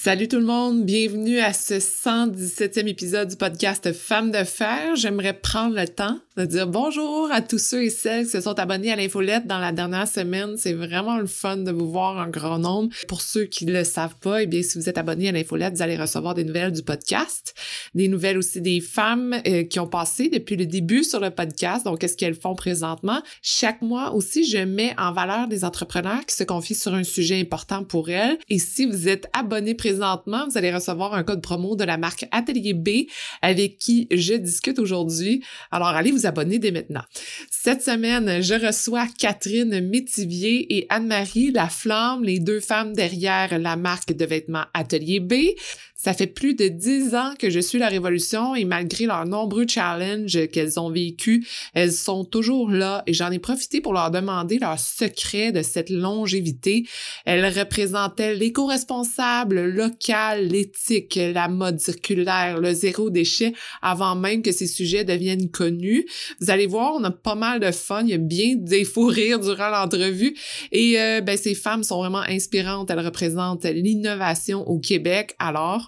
Salut tout le monde, bienvenue à ce 117e épisode du podcast Femmes de fer. J'aimerais prendre le temps de dire bonjour à tous ceux et celles qui se sont abonnés à l'infolette dans la dernière semaine. C'est vraiment le fun de vous voir en grand nombre. Pour ceux qui ne le savent pas, eh bien, si vous êtes abonnés à l'infolette, vous allez recevoir des nouvelles du podcast, des nouvelles aussi des femmes euh, qui ont passé depuis le début sur le podcast, donc qu'est-ce qu'elles font présentement? Chaque mois aussi, je mets en valeur des entrepreneurs qui se confient sur un sujet important pour elles. Et si vous êtes abonné présentement, vous allez recevoir un code promo de la marque Atelier B avec qui je discute aujourd'hui. Alors, allez vous abonner dès maintenant. Cette semaine, je reçois Catherine Métivier et Anne-Marie Laflamme, les deux femmes derrière la marque de vêtements Atelier B. Ça fait plus de dix ans que je suis la Révolution et malgré leurs nombreux challenges qu'elles ont vécus, elles sont toujours là et j'en ai profité pour leur demander leur secret de cette longévité. Elles représentaient l'éco-responsable, local, l'éthique, la mode circulaire, le zéro déchet avant même que ces sujets deviennent connus. Vous allez voir, on a pas mal de fun, il y a bien des fous rires durant l'entrevue et euh, ben, ces femmes sont vraiment inspirantes. Elles représentent l'innovation au Québec. Alors,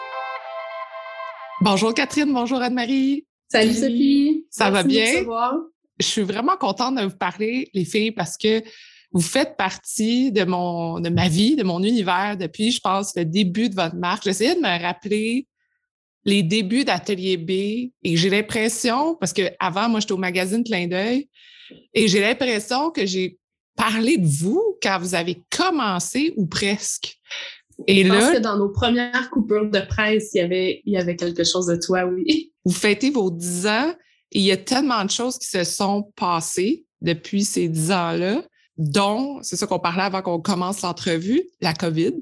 Bonjour Catherine, bonjour Anne-Marie. Salut Sophie. Ça va bien? Je suis vraiment contente de vous parler, les filles, parce que vous faites partie de mon, de ma vie, de mon univers depuis, je pense, le début de votre marque. J'essayais de me rappeler les débuts d'Atelier B et j'ai l'impression, parce que avant, moi, j'étais au magazine Clin d'œil et j'ai l'impression que j'ai parlé de vous quand vous avez commencé ou presque. Et je là, pense que dans nos premières coupures de presse, il y avait, il y avait quelque chose de toi, oui. Vous fêtez vos dix ans et il y a tellement de choses qui se sont passées depuis ces dix ans-là, dont, c'est ça qu'on parlait avant qu'on commence l'entrevue, la COVID,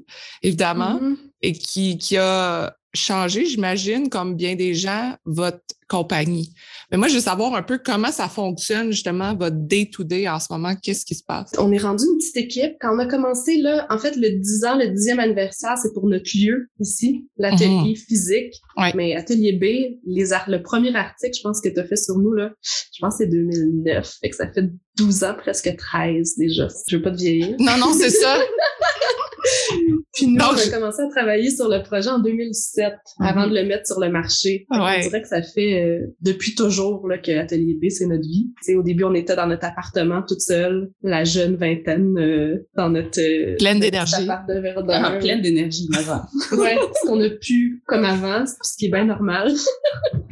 évidemment, mm-hmm. et qui, qui a changé, j'imagine, comme bien des gens, votre compagnie. Mais moi, je veux savoir un peu comment ça fonctionne, justement, votre day-to-day en ce moment. Qu'est-ce qui se passe? On est rendu une petite équipe. Quand on a commencé, là, en fait, le 10 ans, le dixième anniversaire, c'est pour notre lieu ici, l'atelier mhm. physique. Mais Atelier B, les le premier article, je pense que tu as fait sur nous, là, je pense que c'est 2009. Fait que ça fait 12 ans, presque 13 déjà. Je veux pas te vieillir. Non, non, c'est ça. Puis nous, on a commencé à travailler sur le projet en 2007 avant mhm. de le mettre sur le marché. On dirait que ça fait euh, depuis toujours là, que Atelier B, c'est notre vie. au début, on était dans notre appartement toute seule, la jeune vingtaine, euh, dans notre... Euh, pleine d'énergie. Ah, pleine d'énergie, avant. ouais, ce qu'on a pu comme avant, ce qui est bien normal.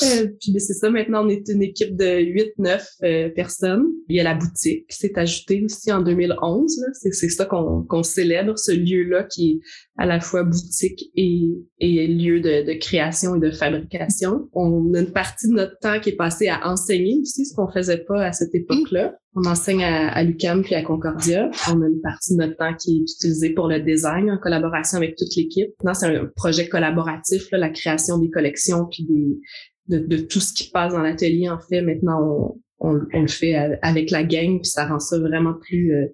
puis ben, c'est ça, maintenant, on est une équipe de 8-9 personnes. Il y a la boutique qui s'est ajoutée aussi en 2011. C'est ça qu'on célèbre, ce lieu-là qui est à la fois boutique et, et lieu de, de, création et de fabrication. On a une partie de notre temps qui est passée à enseigner aussi, ce qu'on faisait pas à cette époque-là. On enseigne à, à l'UQAM puis à Concordia. On a une partie de notre temps qui est utilisée pour le design en collaboration avec toute l'équipe. Non, c'est un projet collaboratif, là, la création des collections puis des, de, de, tout ce qui passe dans l'atelier. En fait, maintenant, on, on, on, le fait avec la gang puis ça rend ça vraiment plus euh,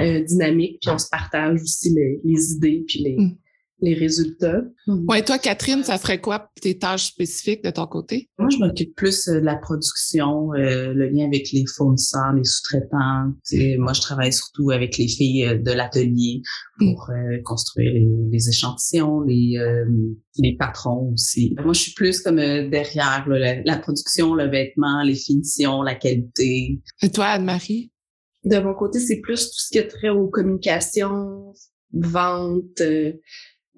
euh, dynamique, puis on se partage aussi les, les idées puis les, mm. les résultats. Mm. Ouais, toi, Catherine, ça serait quoi tes tâches spécifiques de ton côté? Moi, je m'occupe plus euh, de la production, euh, le lien avec les fournisseurs, les sous-traitants. Moi, je travaille surtout avec les filles de l'atelier pour mm. construire les, les, échantillons, les, les patrons aussi. Moi, je suis plus comme derrière la, la, production, le vêtement, les finitions, la qualité. Et toi, Anne-Marie? De mon côté, c'est plus tout ce qui est trait aux communications, vente. Euh,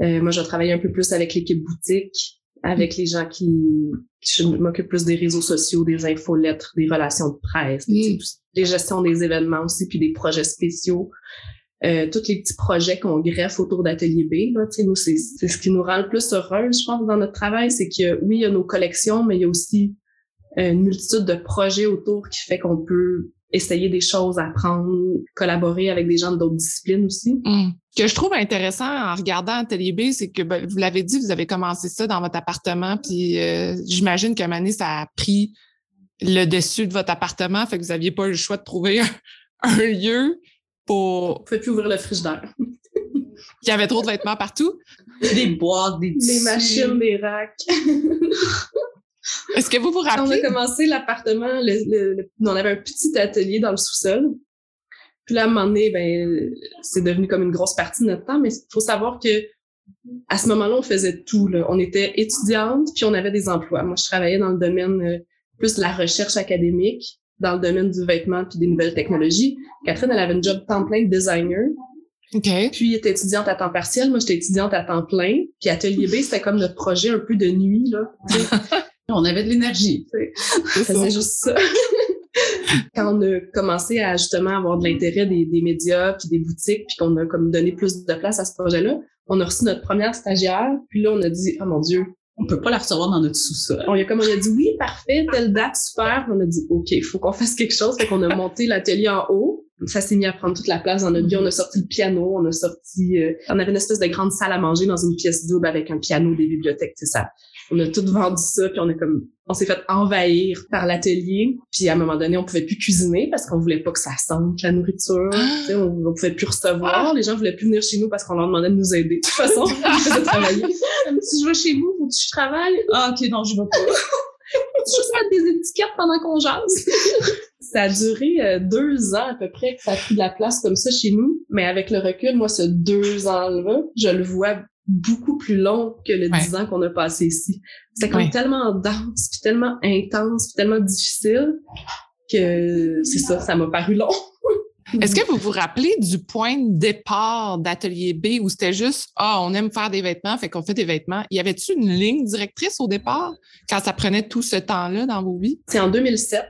euh, moi, je travaille un peu plus avec l'équipe boutique, avec les gens qui, qui m'occupent plus des réseaux sociaux, des infolettres, des relations de presse, mm. des gestions des événements aussi, puis des projets spéciaux. Euh, tous les petits projets qu'on greffe autour d'Atelier B. Là, nous, c'est, c'est ce qui nous rend le plus heureux, je pense, dans notre travail, c'est que oui, il y a nos collections, mais il y a aussi une multitude de projets autour qui fait qu'on peut essayer des choses, apprendre, collaborer avec des gens d'autres disciplines aussi. Mm. Ce que je trouve intéressant en regardant Atelier B, c'est que ben, vous l'avez dit, vous avez commencé ça dans votre appartement, puis euh, j'imagine moment donné, ça a pris le dessus de votre appartement, fait que vous n'aviez pas le choix de trouver un, lieu pour... Vous pouvez plus ouvrir le frigidaire. Il y avait trop de vêtements partout. Des boîtes, des Des machines, des racks. Est-ce que vous vous rappelez? On a commencé l'appartement, on avait un petit atelier dans le sous-sol. Puis là, à un moment donné, ben, c'est devenu comme une grosse partie de notre temps, mais il faut savoir que à ce moment-là, on faisait tout. Là. On était étudiante, puis on avait des emplois. Moi, je travaillais dans le domaine euh, plus de la recherche académique, dans le domaine du vêtement puis des nouvelles technologies. Catherine, elle avait une job temps plein de designer. OK. Puis, elle était étudiante à temps partiel. Moi, j'étais étudiante à temps plein. Puis, Atelier B, c'était comme notre projet un peu de nuit, là. on avait de l'énergie. C'est juste ça. Quand on a commencé à justement avoir de l'intérêt des, des, médias puis des boutiques, puis qu'on a comme donné plus de place à ce projet-là, on a reçu notre première stagiaire. Puis là, on a dit, oh mon Dieu, on peut pas la recevoir dans notre sous-sol. On a comme on a dit oui, parfait, telle date, super. On a dit OK, il faut qu'on fasse quelque chose. Fait qu'on a monté l'atelier en haut. Ça s'est mis à prendre toute la place dans notre vie. On a sorti le piano, on a sorti, euh, on avait une espèce de grande salle à manger dans une pièce double avec un piano, des bibliothèques, c'est ça on a tout vendu ça, puis on est comme, on s'est fait envahir par l'atelier. Puis à un moment donné, on pouvait plus cuisiner parce qu'on voulait pas que ça sente la nourriture. Ah! on, on pouvait plus recevoir. Ah! Les gens voulaient plus venir chez nous parce qu'on leur demandait de nous aider. De toute façon, on faisait travailler. si je vais chez vous, faut que je travaille. Ah ok, non, je vais pas. juste mettre des étiquettes pendant qu'on jase. ça a duré euh, deux ans à peu près que ça a pris de la place comme ça chez nous. Mais avec le recul, moi, ce deux ans-là, je le vois beaucoup plus long que le dix ans qu'on a passé ici. C'est comme tellement dense, puis tellement intense, puis tellement difficile que c'est ça, ça m'a paru long. Est-ce que vous vous rappelez du point de départ d'Atelier B où c'était juste Ah, on aime faire des vêtements, fait qu'on fait des vêtements? Y avait-tu une ligne directrice au départ quand ça prenait tout ce temps-là dans vos vies? C'est en 2007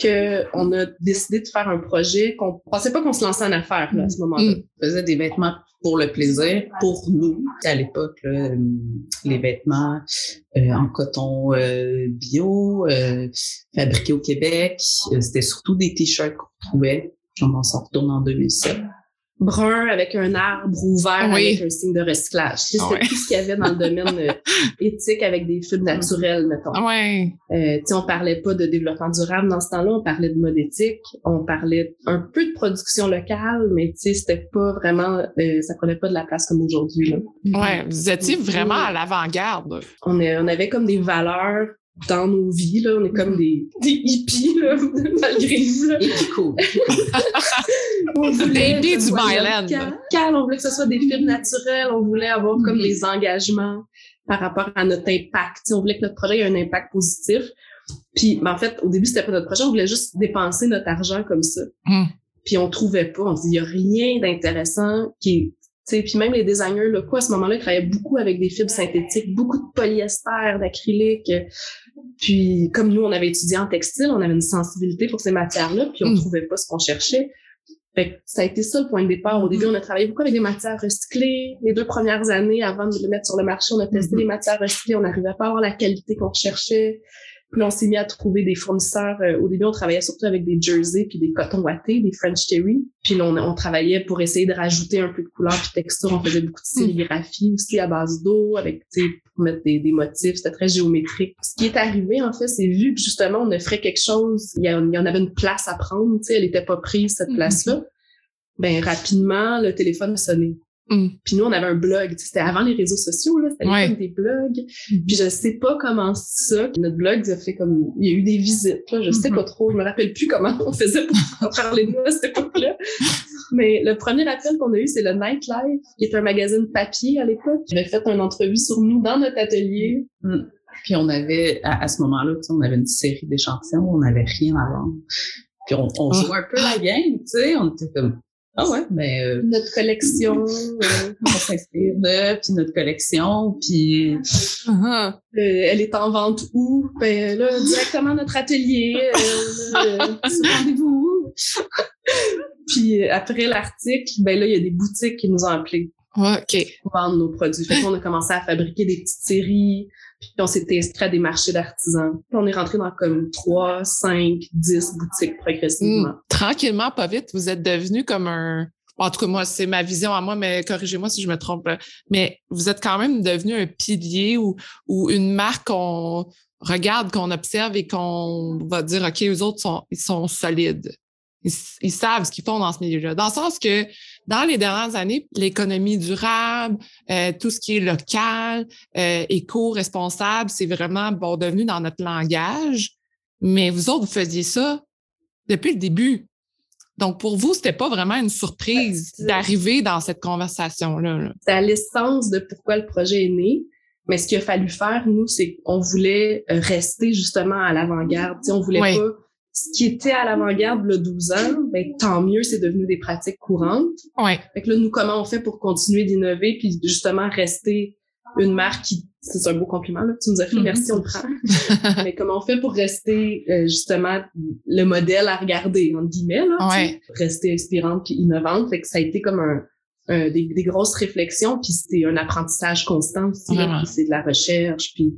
qu'on a décidé de faire un projet qu'on pensait pas qu'on se lançait en affaires là, à ce moment-là. Mm. On faisait des vêtements pour le plaisir, pour nous. À l'époque, euh, les vêtements euh, en coton euh, bio, fabriqués au Québec, c'était surtout des t-shirts qu'on trouvait. On s'en retourne en 2007 brun avec un arbre ouvert avec un signe de recyclage. C'était tout ce qu'il y avait dans le domaine euh, éthique avec des fibres naturelles, mettons. Ouais. Euh, on parlait pas de développement durable dans ce temps-là, on parlait de mode éthique, on parlait un peu de production locale, mais c'était pas vraiment, euh, ça prenait pas de la place comme aujourd'hui. Ouais, vous étiez vraiment à l'avant-garde. On, on avait comme des valeurs dans nos vies. Là. On est comme des, des hippies, là, malgré nous. Là. cool. on voulait des hippies du Myland. on voulait que ce soit des films naturels. On voulait avoir comme des engagements par rapport à notre impact. on voulait que notre projet ait un impact positif. Puis, ben, en fait, au début, c'était pas notre projet. On voulait juste dépenser notre argent comme ça. Hmm. Puis, on trouvait pas. On dit, il y a rien d'intéressant qui est puis même les designers quoi à ce moment-là, ils travaillaient beaucoup avec des fibres synthétiques, beaucoup de polyester, d'acrylique. Puis comme nous, on avait étudié en textile, on avait une sensibilité pour ces matières-là, puis on mm. trouvait pas ce qu'on cherchait. Fait ça a été ça le point de départ. Au début, mm-hmm. on a travaillé beaucoup avec des matières recyclées. Les deux premières années, avant de le mettre sur le marché, on a testé mm-hmm. les matières recyclées. On n'arrivait pas à avoir la qualité qu'on cherchait. Puis on s'est mis à trouver des fournisseurs. Euh, au début, on travaillait surtout avec des jerseys puis des cotons wattés, des French Terry. Puis on, on, travaillait pour essayer de rajouter un peu de couleur puis texture. On faisait beaucoup de hmm. sérigraphie aussi à base d'eau, avec pour mettre des, des motifs. C'était très géométrique. Ce qui est arrivé, en fait, c'est vu que justement, on offrait quelque chose. Il y, en avait une place à prendre. Elle était pas prise, cette hmm. place-là. Ben rapidement, le téléphone a sonné. Mm. Puis nous, on avait un blog. C'était avant les réseaux sociaux, là. C'était comme des blogs. Mm. Puis je sais pas comment ça. Notre blog, a fait comme... Il y a eu des visites, là. Je sais mm-hmm. pas trop. Je me rappelle plus comment on faisait pour parler de nous à cette époque-là. Mais le premier appel qu'on a eu, c'est le Nightlife, qui est un magazine papier à l'époque. Qui avait fait une entrevue sur nous dans notre atelier. Mm. Puis on avait, à, ce moment-là, on avait une série d'échantillons. On n'avait rien à vendre. Puis on, on ah. jouait un peu la game, tu sais. On était comme ah ouais, mais ben, euh, notre collection, euh, on s'inspire de, puis notre collection, puis euh, elle est en vente où? Ben là, directement notre atelier, euh, rendez-vous. puis après l'article, ben là, il y a des boutiques qui nous ont appelés. OK. pour vendre nos produits. Fait qu'on a commencé à fabriquer des petites séries, puis on s'est inscrit à des marchés d'artisans. On est rentré dans comme 3, 5, 10 boutiques progressivement. Mm. Tranquillement, pas vite, vous êtes devenu comme un. En tout cas, moi, c'est ma vision à moi, mais corrigez-moi si je me trompe. Mais vous êtes quand même devenu un pilier ou, ou une marque qu'on regarde, qu'on observe et qu'on va dire, OK, eux autres, sont, ils sont solides. Ils savent ce qu'ils font dans ce milieu-là. Dans le sens que dans les dernières années, l'économie durable, euh, tout ce qui est local, euh, éco-responsable, c'est vraiment bon devenu dans notre langage. Mais vous autres, vous faisiez ça depuis le début. Donc, pour vous, c'était pas vraiment une surprise d'arriver dans cette conversation-là. là. C'est à l'essence de pourquoi le projet est né. Mais ce qu'il a fallu faire, nous, c'est qu'on voulait euh, rester justement à l'avant-garde. On voulait Oui. pas ce qui était à l'avant-garde le 12 ans, ben, tant mieux, c'est devenu des pratiques courantes. Ouais. Fait que là, nous, comment on fait pour continuer d'innover puis justement rester une marque qui, c'est un beau compliment, là, tu nous as fait, Mhm. merci, on le prend. Mais comment on fait pour rester euh, justement le modèle à regarder, entre guillemets, là, Ouais. rester inspirante puis innovante. Fait que ça a été comme un, un- des, des grosses réflexions, puis c'était un apprentissage constant aussi, c'est de la recherche, puis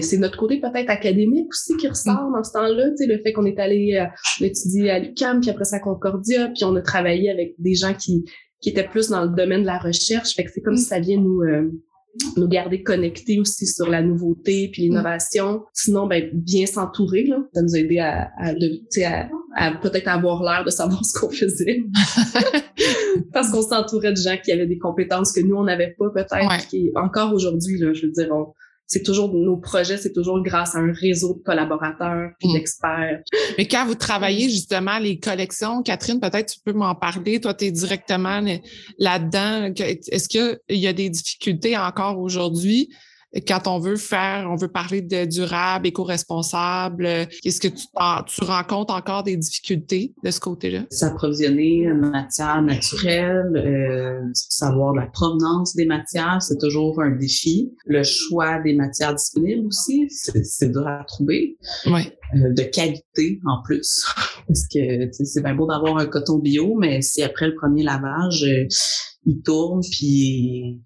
c'est notre côté peut-être académique aussi qui ressort dans ce temps-là, tu sais, le fait qu'on est allé euh, étudier à l'UQAM, puis après ça à Concordia, puis on a travaillé avec des gens qui, qui étaient plus dans le domaine de la recherche, fait que c'est comme Mm. si ça vient nous... euh, nous garder connectés aussi sur la nouveauté puis l'innovation. Sinon, ben, bien s'entourer, là. Ça nous a aidé à, à, à, à peut-être avoir l'air de savoir ce qu'on faisait. Parce qu'on s'entourait de gens qui avaient des compétences que nous, on n'avait pas peut-être. Ouais. encore aujourd'hui, là, je veux dire, on- c'est toujours, nos projets, c'est toujours grâce à un réseau de collaborateurs puis Mm. d'experts. Mais quand vous travaillez justement les collections, Catherine, peut-être tu peux m'en parler. Toi, tu es directement là- là-dedans. Que- Est-ce qu'il y a des difficultés encore aujourd'hui? Quand on veut faire, on veut parler de durable, éco-responsable? Est-ce que tu, tu rencontres encore des difficultés de ce côté-là? S'approvisionner en matière naturelle, euh, savoir la provenance des matières, c'est toujours un défi. Le choix des matières disponibles aussi, c'est dur à trouver. Oui. Euh, de qualité en plus. Parce que c'est bien beau d'avoir un coton bio, mais si après le premier lavage, euh, il tourne puis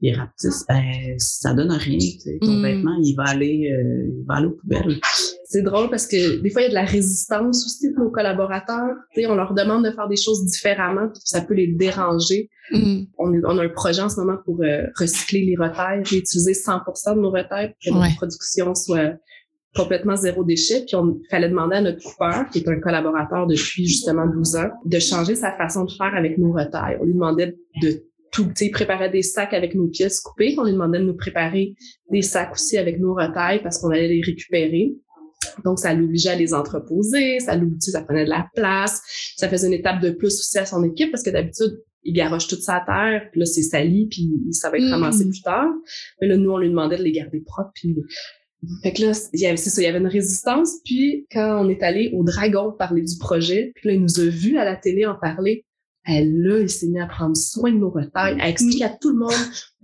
il rapetisse, ben ça donne rien. tu sais. Ton Mm. vêtement, il va aller, euh, il va aller aux poubelles. C'est drôle parce que des fois, il y a de la résistance aussi pour nos collaborateurs. Tu sais, on leur demande de faire des choses différemment puis ça peut les déranger. Mm. On, est- on a un projet en ce moment pour euh, recycler les retails, réutiliser 100% de nos retails pour que Ouais. notre production soit complètement zéro déchet. Puis on fallait demander à notre coupeur, qui est un collaborateur depuis justement 12 ans, de changer sa façon de faire avec nos retails. On lui demandait de tout, tu préparait des sacs avec nos pièces coupées. On lui demandait de nous préparer des sacs aussi avec nos retails parce qu'on allait les récupérer. Donc, ça l'obligeait à les entreposer, ça l'obligeait, ça prenait de la place, ça faisait une étape de plus aussi à son équipe parce que d'habitude, il garoche toute sa terre, puis là, c'est sali, puis ça va être Mm. ramassé plus tard. Mais là, nous, on lui demandait de les garder propres, puis fait que là, il y avait, c'est ça, il y avait une résistance. Puis quand on est allé au Dragon parler du projet, puis là, il nous a vus à la télé en parler. Elle, là, il s'est mis à prendre soin de nos retails, à expliquer à tout le monde,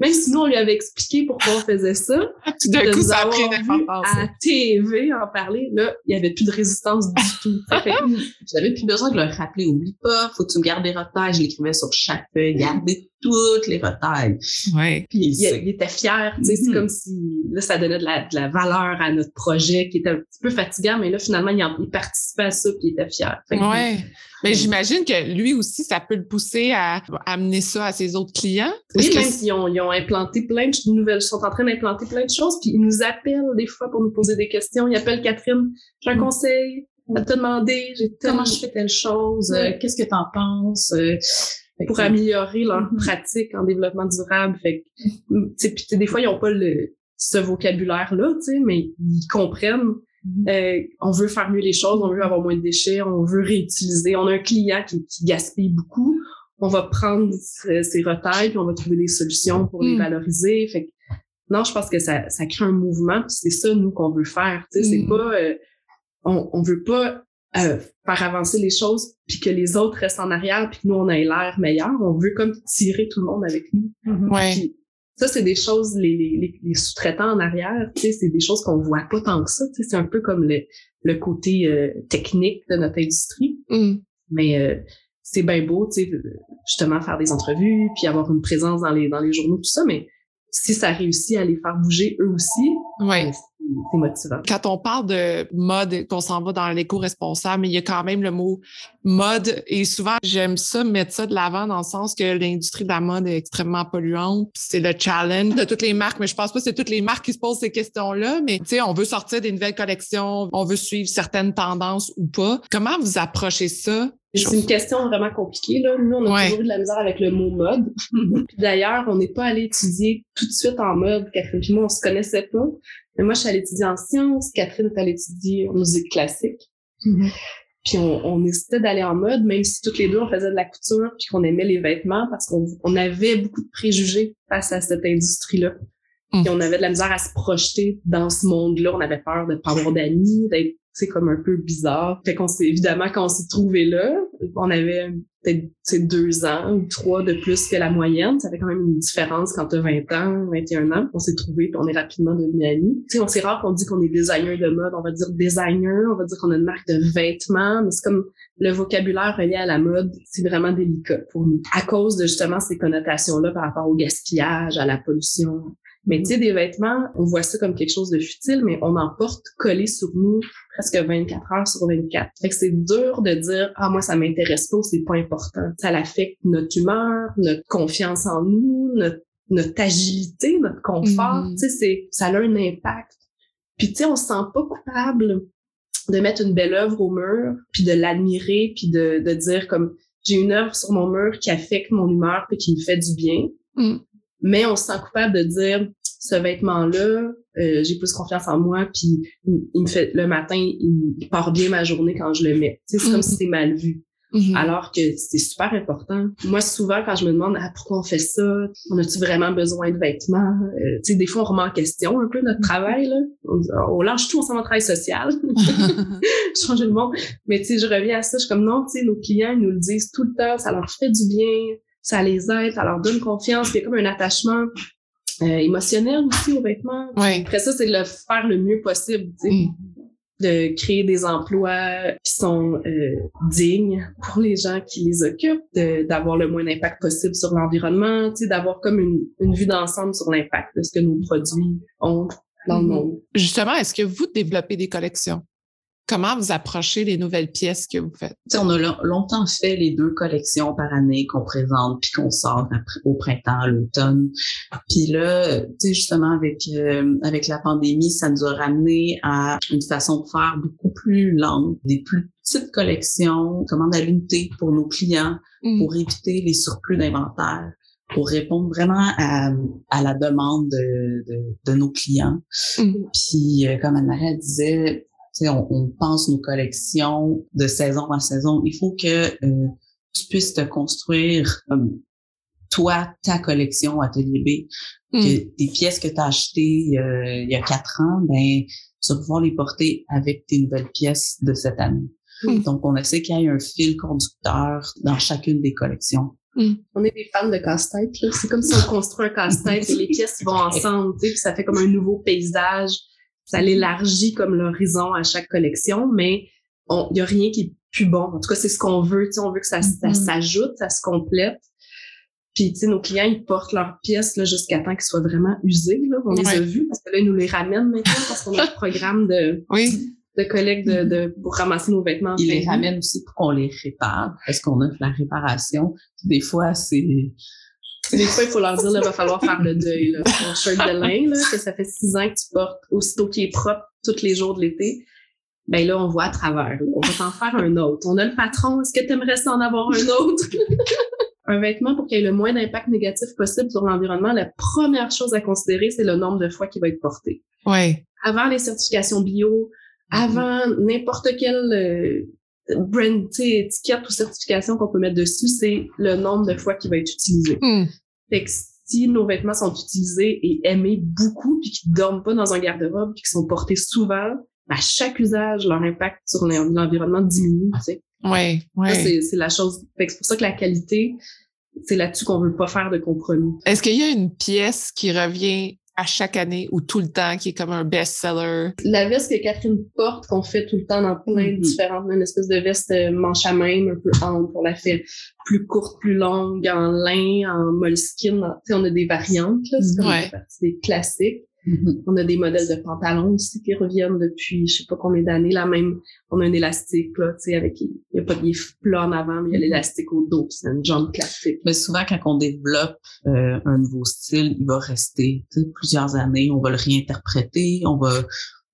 même si nous, on lui avait expliqué pourquoi on faisait ça, Tout d'un coup, nous ça a pris à TV en parler, là, il y avait plus de résistance du tout. J'avais plus besoin de leur rappeler, oublie pas, faut que tu me gardes des retails. Je l'écrivais sur chaque feuille, garder toutes les retails. Ouais. Puis il, était fier, tu sais, c'est Mhm. comme si là ça donnait de la, de la valeur à notre projet qui était un petit peu fatigant, mais là finalement il, en- il participait à ça puis il était fier. Fait que- Ouais. Mais j'imagine que lui aussi, ça peut le pousser à amener ça à ses autres clients. Oui, que même s'ils ont, ils ont implanté plein de nouvelles, ils sont en train d'implanter plein de choses, puis ils nous appellent des fois pour nous poser des questions. Ils appellent Catherine, j'ai un Mhm. conseil à te demander, j'ai Comment je fais telle chose? euh. Qu'est-ce que t'en penses? Euh, pour améliorer leur Mhm. pratique en développement durable. Fait que, tu sais, puis tu sais, des fois, ils ont pas le, ce vocabulaire-là, tu sais, mais ils comprennent. Mhm. Euh, on veut faire mieux les choses, on veut avoir moins de déchets, on veut réutiliser. On a un client qui, qui gaspille beaucoup. On va prendre ce- ces retails puis on va trouver des solutions pour les Mm. valoriser. Fait que, non, je pense que ça, ça crée un mouvement. puis C'est ça nous qu'on veut faire. Tu sais, c'est pas, euh, on, on veut pas euh, faire avancer les choses puis que les autres restent en arrière puis que nous on ait l'air meilleur. On veut comme tirer tout le monde avec nous. Mhm. Ouais. Ça, c'est des choses, les, les, les, les sous-traitants en arrière, tu sais, c'est des choses qu'on voit pas tant que ça. tu sais, C'est un peu comme le, le côté euh, technique de notre industrie. Mm. Mais euh, c'est bien beau, tu sais, justement faire des entrevues, puis avoir une présence dans les dans les journaux, tout ça, mais si ça réussit à les faire bouger eux aussi, ouais. Quand on parle de mode, qu'on s'en va dans l'éco-responsable, mais il y a quand même le mot mode. Et souvent, j'aime ça, mettre ça de l'avant dans le sens que l'industrie de la mode est extrêmement polluante. C'est le challenge de toutes les marques, mais je pense pas que c'est toutes les marques qui se posent ces questions-là. Mais tu sais, on veut sortir des nouvelles collections, on veut suivre certaines tendances ou pas. Comment vous approchez ça? C'est une question vraiment compliquée. Là. Nous, on a toujours eu de la misère avec le mot mode. D'ailleurs, on n'est pas allé étudier tout de suite en mode. Catherine et moi, on se connaissait pas. Mais moi, je suis allée étudier en sciences. Catherine est allée étudier en musique classique. Mm-hmm. Puis on, on hésitait d'aller en mode, même si toutes les deux, on faisait de la couture puis qu'on aimait les vêtements parce qu'on on avait beaucoup de préjugés face à cette industrie-là. Mm. Puis on avait de la misère à se projeter dans ce monde-là. On avait peur de pas avoir d'amis, d'être c'est comme un peu bizarre. Fait qu'on s'est évidemment quand on s'est trouvé là, on avait peut-être deux ans ou trois de plus que la moyenne. Ça fait quand même une différence quand t'as 20 ans, 21 ans. On s'est trouvé on est rapidement devenus amis. Tu sais, on c'est rare qu'on dit qu'on est designer de mode. On va dire designer, on va dire qu'on a une marque de vêtements, mais c'est comme le vocabulaire relié à la mode, c'est vraiment délicat pour nous. À cause de justement ces connotations-là par rapport au gaspillage, à la pollution. Mais tu sais, des vêtements, on voit ça comme quelque chose de futile, mais on en porte collé sur nous presque 24 heures sur 24. Fait que c'est dur de dire, ah, moi, ça m'intéresse pas, c'est pas important. Ça affecte notre humeur, notre confiance en nous, notre, notre agilité, notre confort. Mhm. Tu sais, c'est, ça a un impact. Puis tu sais, on se sent pas coupable de mettre une belle œuvre au mur, puis de l'admirer, puis de, de dire comme, j'ai une œuvre sur mon mur qui affecte mon humeur, puis qui me fait du bien. Mm. Mais on se sent coupable de dire, ce vêtement-là, euh, j'ai plus confiance en moi, puis il, il me fait le matin, il, il part bien ma journée quand je le mets. C'est comme si c'est mal vu. Mhm. Alors que c'est super important. Moi, souvent, quand je me demande ah, pourquoi on fait ça, on a-tu vraiment besoin de vêtements? Euh, tu sais, des fois, on remet en question un peu notre travail. Là. On, on lâche tout, on s'en va au travail social. Changer le monde. Mais tu sais, je reviens à ça, je suis comme non, tu sais, nos clients, ils nous le disent tout le temps, ça leur fait du bien, ça les aide, ça leur donne confiance, il y a comme un attachement euh, émotionnel aussi aux vêtements. ouais. Après ça, c'est de le faire le mieux possible, Mm. de créer des emplois qui sont euh, dignes pour les gens qui les occupent, de- d'avoir le moins d'impact possible sur l'environnement, tu sais, d'avoir comme une, une vue d'ensemble sur l'impact de ce que nos produits ont dans le Mhm. monde. Justement, est-ce que vous développez des collections? Comment vous approchez les nouvelles pièces que vous faites? On a long- longtemps fait les deux collections par année qu'on présente puis qu'on sort après- au printemps, à l'automne. Puis là, justement, avec euh, avec la pandémie, ça nous a ramené à une façon de faire beaucoup plus lente, des plus petites collections, commande à l'unité pour nos clients, Mm. pour éviter les surplus d'inventaire, pour répondre vraiment à, à la demande de, de, de nos clients. Mm. Puis, euh, comme Anne-Marie elle disait, on, on pense nos collections de saison à saison. Il faut que euh, tu puisses te construire, comme toi, ta collection Atelier B, Mm. que des pièces que tu as achetées euh, il y a quatre ans, ben, tu vas pouvoir les porter avec tes nouvelles pièces de cette année. Mm. Donc, on essaie qu'il y ait un fil conducteur dans chacune des collections. On est des fans de casse-tête, là. C'est comme si on construit un casse-tête et les pièces vont ensemble, tu sais, puis ça fait comme un nouveau paysage. Ça l'élargit comme l'horizon à chaque collection, mais il y a rien qui est plus bon. En tout cas, c'est ce qu'on veut, tu sais, on veut que ça, ça Mhm. s'ajoute, ça se complète. Puis, tu sais, nos clients, ils portent leurs pièces là, jusqu'à temps qu'ils soient vraiment usés. Là. On les a vus parce que là, ils nous les ramènent maintenant parce qu'on a un programme de, Oui. de collecte de, de, pour ramasser nos vêtements. en Ils les ramènent aussi pour qu'on les répare, parce qu'on offre la réparation. Des fois, c'est Des fois, il faut leur dire, là, va falloir faire le deuil, là. Ton shirt de lin, là, que ça fait six ans que tu portes, aussitôt qu'il est propre, tous les jours de l'été. Ben là, on voit à travers. là. On va t'en faire un autre. On a le patron. Est-ce que tu aimerais ça en avoir un autre? un vêtement, pour qu'il y ait le moins d'impact négatif possible sur l'environnement, la première chose à considérer, c'est le nombre de fois qu'il va être porté. Ouais. Avant les certifications bio, avant n'importe quelle euh, brand, tu sais, étiquette ou certification qu'on peut mettre dessus, c'est le nombre de fois qu'il va être utilisé. Mm. Fait que si nos vêtements sont utilisés et aimés beaucoup, puis qu'ils dorment pas dans un garde-robe, puis qu'ils sont portés souvent, à chaque usage, leur impact sur l'en- l'environnement diminue. Tu sais. Ouais. Ouais. c'est c'est la chose. Fait que c'est pour ça que la qualité, c'est là-dessus qu'on veut pas faire de compromis. Est-ce qu'il y a une pièce qui revient à chaque année ou tout le temps qui est comme un best-seller? La veste que Catherine porte, qu'on fait tout le temps dans plein de mm-hmm. différentes, une espèce de veste euh, manche à main, un peu ample pour la faire plus courte, plus longue, en lin, en moleskin. On a des variantes, là, c'est ouais. des classiques. Mm-hmm. On a des modèles de pantalons aussi qui reviennent depuis je sais pas combien d'années. Là même, on a un élastique là, tu sais, avec il y a pas de plat en avant, mais il y a mm-hmm. l'élastique au dos. C'est une jambe classique. Mais souvent quand on développe euh, un nouveau style, il va rester plusieurs années. On va le réinterpréter, on va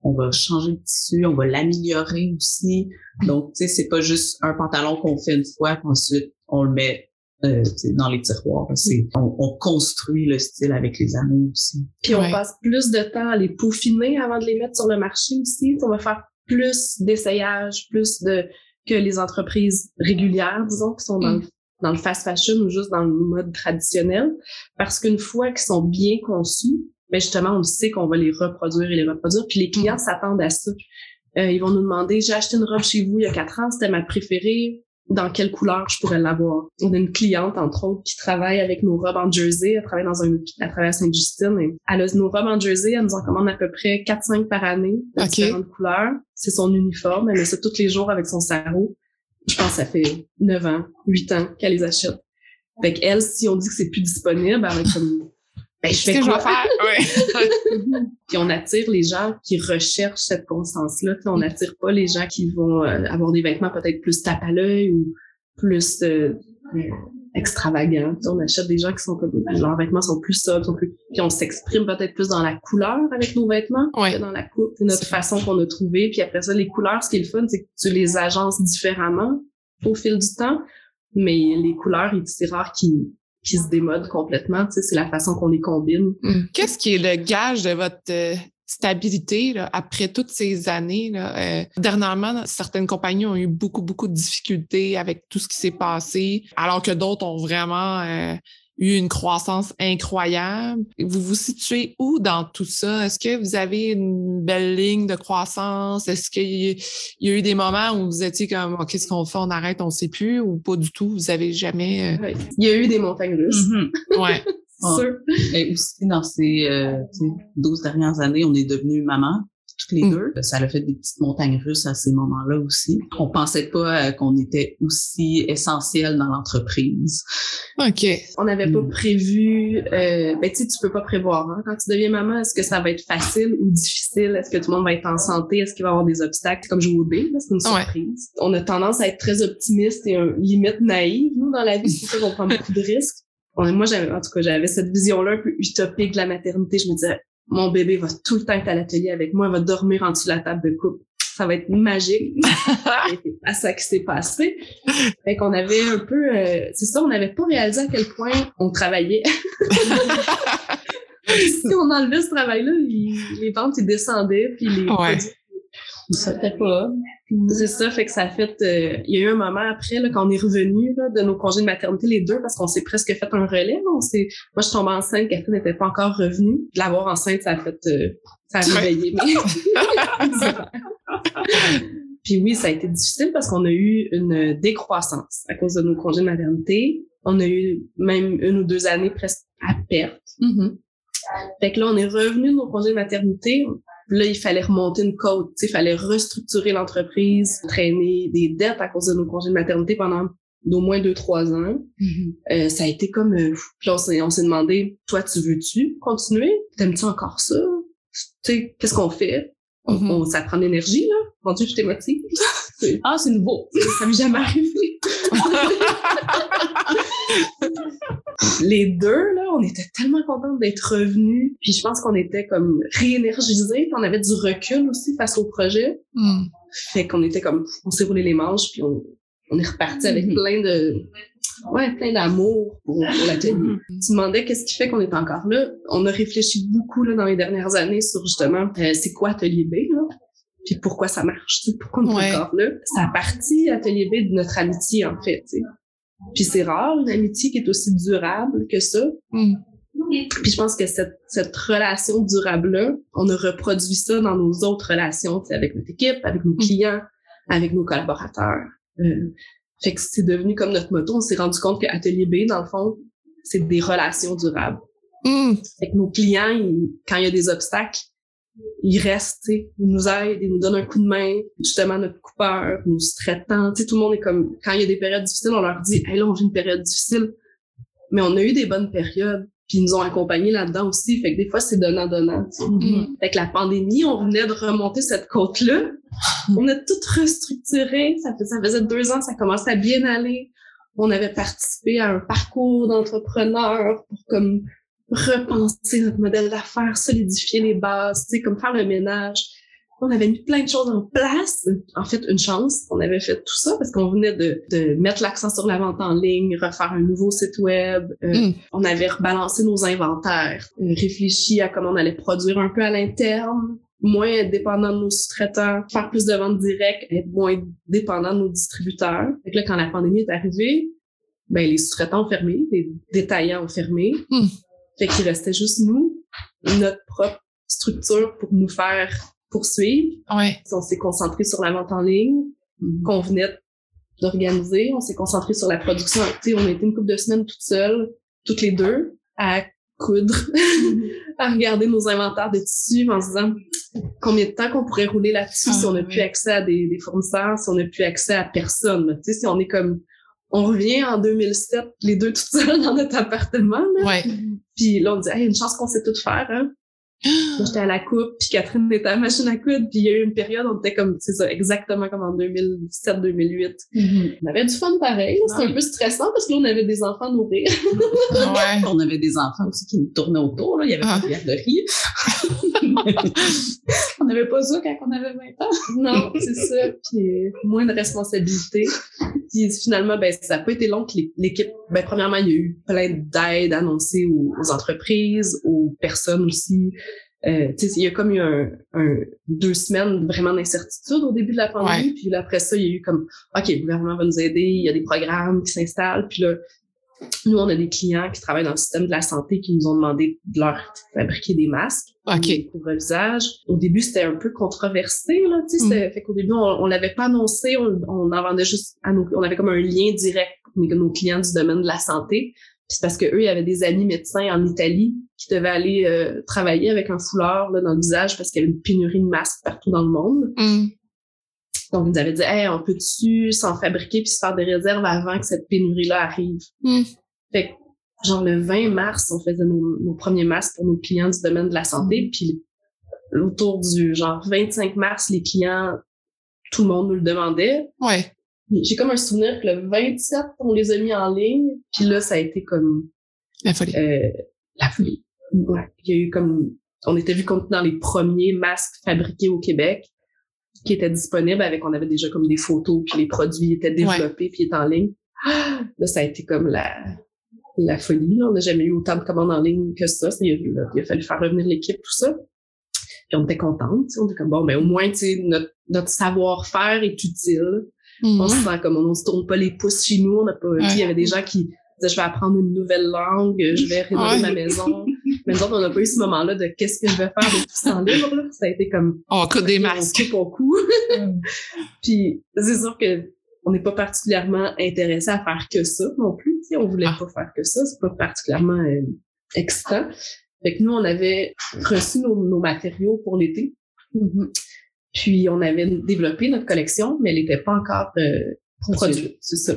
on va changer le tissu, on va l'améliorer aussi. Donc, tu sais, c'est pas juste un pantalon qu'on fait une fois, puis ensuite on le met euh, dans les tiroirs. C'est, on, on, construit le style avec les années aussi. Puis on passe plus de temps à les peaufiner avant de les mettre sur le marché aussi. On va faire plus d'essayages, plus de que les entreprises régulières, disons, qui sont dans, le, mm. dans le fast fashion ou juste dans le mode traditionnel. Parce qu'une fois qu'ils sont bien conçus, ben justement, on sait qu'on va les reproduire et les reproduire. Puis les clients s'attendent à ça. Euh, ils vont nous demander, j'ai acheté une robe chez vous il y a quatre ans, c'était ma préférée dans quelle couleur je pourrais l'avoir. On a une cliente, entre autres, qui travaille avec nos robes en jersey. Elle travaille dans un à Sainte-Justine. Et elle a nos robes en jersey. Elle nous en commande à peu près 4-5 par année de différentes couleurs. C'est son uniforme. Elle met ça tous les jours avec son sarrau. Je pense que ça fait 9 ans, 8 ans qu'elle les achète. Fait qu'elle, si on dit que c'est plus disponible, elle va comme ben, je fais que je vais faire. Ouais. puis on attire les gens qui recherchent cette conscience-là. On n'attire pas les gens qui vont euh, avoir des vêtements peut-être plus tape à l'œil ou plus euh, extravagants. On achète des gens qui sont comme leurs vêtements sont plus sobres, sont plus puis on s'exprime peut-être plus dans la couleur avec nos vêtements que dans la coupe. C'est notre façon qu'on a trouvé. Puis après ça, les couleurs, ce qui est le fun, c'est que tu les agences différemment au fil du temps. Mais les couleurs, c'est rare qu'ils qui se démodent complètement. Tu sais, c'est la façon qu'on les combine. Hmm. Qu'est-ce qui est le gage de votre euh, stabilité là, après toutes ces années? Là? Euh, dernièrement, certaines compagnies ont eu beaucoup, beaucoup de difficultés avec tout ce qui s'est passé, alors que d'autres ont vraiment euh, eu une croissance incroyable. Vous vous situez où dans tout ça? Est-ce que vous avez une belle ligne de croissance? Est-ce qu'il y, a eu des moments où vous étiez comme, oh, qu'est-ce qu'on fait? On arrête, on sait plus ou pas du tout? Vous avez jamais... Euh, Il y a eu des montagnes russes. Mm-hmm. Ouais. sûr. Et aussi, dans ces euh, 12 dernières années, on est devenu maman toutes les mm. deux. Ça a fait des petites montagnes russes à ces moments-là aussi. On pensait pas euh, qu'on était aussi essentiel dans l'entreprise. OK. On n'avait pas mm. prévu, euh, ben tu sais, tu peux pas prévoir. Hein? Quand tu deviens maman, est-ce que ça va être facile ou difficile? Est-ce que tout le monde va être en santé? Est-ce qu'il va y avoir des obstacles? Comme jouer au dé, c'est une surprise. On a tendance à être très optimiste et un, limite naïve, nous, dans la vie. C'est pour ça qu'on prend beaucoup de risques. moi, en tout cas, j'avais cette vision-là un peu utopique de la maternité. Je me disais, mon bébé va tout le temps être à l'atelier avec moi, il va dormir en dessous de la table de coupe. Ça va être magique. c'est pas ça qui s'est passé. Fait qu'on avait un peu, euh, c'est ça, on n'avait pas réalisé à quel point on travaillait. si on enlevait ce travail-là, les ventes ils descendaient, puis les ça fait pas. C'est ça, fait que ça a fait. Euh, il y a eu un moment après là, quand on est revenu là, de nos congés de maternité les deux parce qu'on s'est presque fait un relais. On s'est, moi je suis tombée enceinte, Catherine n'était pas encore revenue. De l'avoir enceinte, ça a fait, euh, ça a réveillé. Puis oui, ça a été difficile parce qu'on a eu une décroissance à cause de nos congés de maternité. On a eu même une ou deux années presque à perte. Mm-hmm. Fait que là, on est revenu de nos congés de maternité. Là, il fallait remonter une côte, il fallait restructurer l'entreprise, traîner des dettes à cause de nos congés de maternité pendant d'au moins deux, trois ans. Mm-hmm. euh, ça a été comme... Euh, puis on s'est, on s'est demandé, toi, tu veux-tu continuer? T'aimes-tu encore ça? Tu sais, qu'est-ce qu'on fait? On, mm-hmm. ça prend de l'énergie, là. Mon Dieu, je t'ai motivé. ah, c'est nouveau. Ça m'est jamais arrivé. les deux, là, on était tellement contents d'être revenus. Puis je pense qu'on était comme réénergisés. Puis on avait du recul aussi face au projet. Mm. Fait qu'on était comme, on s'est roulé les manches. Puis on, on est reparti avec mm-hmm. plein de, ouais, plein d'amour pour, pour l'atelier. Mm-hmm. Tu demandais qu'est-ce qui fait qu'on est encore là. On a réfléchi beaucoup là dans les dernières années sur justement, euh, c'est quoi Atelier B là? Puis pourquoi ça marche, pourquoi on est encore là? Ça a parti Atelier B de notre amitié en fait. Puis c'est rare, une amitié qui est aussi durable que ça. Mm. Puis je pense que cette, cette relation durable-là, on a reproduit ça dans nos autres relations, avec notre équipe, avec nos mm. clients, avec nos collaborateurs. Euh, fait que c'est devenu comme notre motto. On s'est rendu compte que Atelier B, dans le fond, c'est des relations durables. Mm. Fait que nos clients, quand il y a des obstacles, ils restent, ils nous aident, ils nous donnent un coup de main, justement notre coupeur, nos sous-traitants, tout le monde est comme, quand il y a des périodes difficiles, on leur dit, hey là, on vit une période difficile, mais on a eu des bonnes périodes, puis ils nous ont accompagnés là-dedans aussi, fait que des fois, c'est donnant-donnant. Mm-hmm. Fait que la pandémie, on venait de remonter cette côte-là, on a tout restructuré, ça, ça faisait deux ans, ça commençait à bien aller, on avait participé à un parcours d'entrepreneur pour comme repenser notre modèle d'affaires, solidifier les bases, tu sais, comme faire le ménage. On avait mis plein de choses en place. En fait, une chance, on avait fait tout ça parce qu'on venait de, de mettre l'accent sur la vente en ligne, refaire un nouveau site web. Euh, mm. On avait rebalancé nos inventaires, euh, réfléchi à comment on allait produire un peu à l'interne, moins être dépendant de nos sous-traitants, faire plus de ventes directes, être moins dépendant de nos distributeurs. Fait que là, quand la pandémie est arrivée, ben les sous-traitants ont fermé, les détaillants ont fermé. Mm. Fait qu'il restait juste nous, notre propre structure pour nous faire poursuivre. Ouais. On s'est concentré sur la vente en ligne mm-hmm. qu'on venait d'organiser. On s'est concentré sur la production. Tu sais, on a été une couple de semaines toutes seules, toutes les deux, à coudre, à regarder nos inventaires de tissus en se disant combien de temps qu'on pourrait rouler là-dessus si ah, on n'a plus accès à des, des, fournisseurs, si on n'a plus accès à personne. Tu sais, si on est comme on revient en 2007, les deux toutes seules dans notre appartement. Là. Ouais. Puis là, on dit, hey, une chance qu'on sait tout faire, hein. J'étais à la coupe, puis Catherine était à la machine à coudre, puis il y a eu une période, on était comme, c'est ça, exactement comme en 2017-2008. Mm-hmm. On avait du fun pareil, c'était un peu stressant parce que là, on avait des enfants à nourrir. ouais. On avait des enfants aussi qui nous tournaient autour, là. il y avait ah. pas de garderie. on n'avait pas ça quand on avait 20 ans. non, c'est ça, puis moins de responsabilités. Puis finalement, ben, ça n'a pas été long que l'équipe, ben, premièrement, il y a eu plein d'aides annoncées aux, entreprises, aux personnes aussi. Euh, il y a comme eu un, deux semaines vraiment d'incertitude au début de la pandémie. Puis là, après ça, il y a eu comme, OK, le gouvernement va nous aider, il y a des programmes qui s'installent. Puis là, nous, on a des clients qui travaillent dans le système de la santé qui nous ont demandé de leur fabriquer des masques, des couvre-visage. Au début, c'était un peu controversé, là, tu sais, mm. fait qu'au début, on, on l'avait pas annoncé, on, on en vendait juste à nos, on avait comme un lien direct avec nos clients du domaine de la santé. Puis c'est parce que eux, il y avait des amis médecins en Italie qui devaient aller euh, travailler avec un foulard là, dans le visage parce qu'il y avait une pénurie de masques partout dans le monde. Mm. Ils nous avaient dit, hey, on peut-tu s'en fabriquer puis se faire des réserves avant que cette pénurie-là arrive? Mm. Fait que, genre, le 20 mars, on faisait nos, premiers masques pour nos clients du domaine de la santé. Mm. Puis, autour du genre 25 mars, les clients, tout le monde nous le demandait. Ouais. J'ai comme un souvenir que le 27, on les a mis en ligne. Puis là, ça a été comme... La folie. Euh, la folie. Ouais. Il y a eu comme... On était vu comme dans les premiers masques fabriqués au Québec qui était disponible avec, on avait déjà comme des photos, puis les produits étaient développés, puis étaient en ligne. Là, ça a été comme la, la folie. On n'a jamais eu autant de commandes en ligne que ça. Il a, fallu faire revenir l'équipe, tout ça. Puis on était contente. On était comme, bon, mais au moins, notre, notre savoir-faire est utile. On se mm-hmm. sent comme, on ne se tourne pas les pouces chez nous. On n'a pas, il y avait des gens qui disaient, je vais apprendre une nouvelle langue, je vais rénover ma maison. Mais nous autres, on n'a pas eu ce moment-là de qu'est-ce que je vais faire de tout ce temps libre. Là. Ça a été comme... On des masques. On coupe Puis c'est sûr que on n'est pas particulièrement intéressé à faire que ça non plus. sais, on voulait ah. pas faire que ça. C'est pas particulièrement euh, excitant. Fait que nous, on avait reçu nos, matériaux pour l'été. Mm-hmm. Puis on avait développé notre collection, mais elle n'était pas encore euh, produite. C'est ça.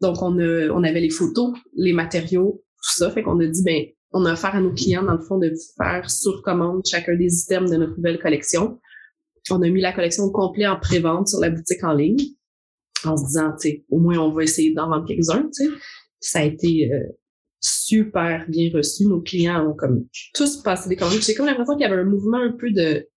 Donc on a, on avait les photos, les matériaux, tout ça. Fait qu'on a dit ben on a offert à nos clients, dans le fond, de faire sur commande chacun des items de notre nouvelle collection. On a mis la collection complète en pré-vente sur la boutique en ligne, en se disant, tu sais, au moins on va essayer d'en vendre quelques-uns, tu sais. Ça a été euh, super bien reçu. Nos clients ont comme tous passé des commandes. J'ai comme l'impression qu'il y avait un mouvement un peu de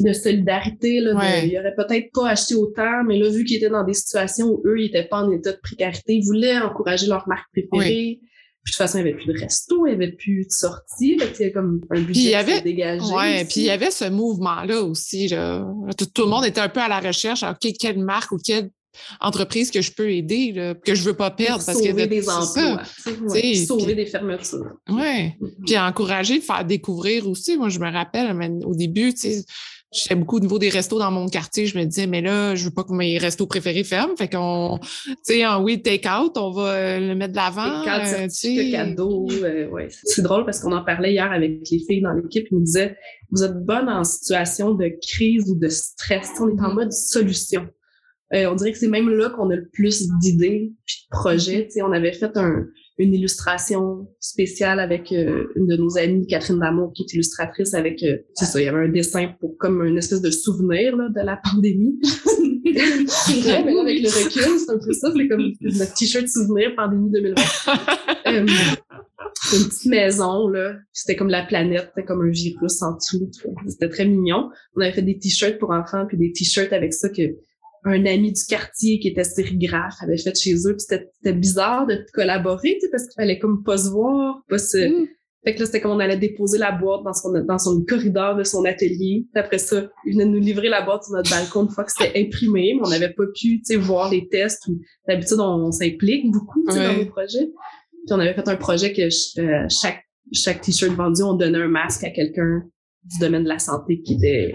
de solidarité. Là, ils auraient peut-être pas acheté autant, mais là, vu qu'ils étaient dans des situations où eux, ils étaient pas en état de précarité, ils voulaient encourager leur marque préférée de toute façon, il n'y avait plus de resto, il n'y avait plus de sortie. il y avait comme un budget qui avait, dégagé. Ouais, puis il y avait ce mouvement-là aussi. Tout, le monde était un peu à la recherche. OK, quelle marque ou quelle entreprise que je peux aider, là, que je veux pas perdre. Parce sauver des emplois, sauver des fermetures. Oui. Mm-hmm. Puis encourager, faire découvrir aussi. Moi, je me rappelle au début, tu sais, je fais beaucoup au niveau des restos dans mon quartier. Je me disais, mais là, je veux pas que mes restos préférés ferment. Fait qu'on, tu sais, en oui, take-out, on va euh, le mettre de l'avant. Euh, tu cadeau. Euh, ouais. C'est drôle parce qu'on en parlait hier avec les filles dans l'équipe. Ils nous disaient, vous êtes bonnes en situation de crise ou de stress. on est en mm-hmm. mode solution. on dirait que c'est même là qu'on a le plus d'idées puis de projets. Tu sais, on avait fait un, une illustration spéciale avec euh, une de nos amies, Catherine Damour, qui est illustratrice avec, euh, c'est ça, il y avait un dessin pour comme une espèce de souvenir là, de la pandémie. c'est mais avec le recul, c'est un peu ça, c'est comme notre t-shirt souvenir pandémie 2020. euh, une petite maison, là. C'était comme la planète, c'était comme un virus en dessous. C'était très mignon. On avait fait des t-shirts pour enfants, puis des t-shirts avec ça que un ami du quartier qui était sérigraphe avait fait chez eux. C'était bizarre de collaborer, tu sais, parce qu'il fallait comme pas se voir, pas se... Mm. Fait que là, c'était comme on allait déposer la boîte dans son, dans son corridor de son atelier. après ça, il venait nous livrer la boîte sur notre balcon une fois que c'était imprimé, mais on n'avait pas pu, tu sais, voir les tests. D'habitude, on, s'implique beaucoup, tu sais, dans nos projets. Puis on avait fait un projet que euh, chaque, chaque t-shirt vendu, on donnait un masque à quelqu'un du domaine de la santé qui était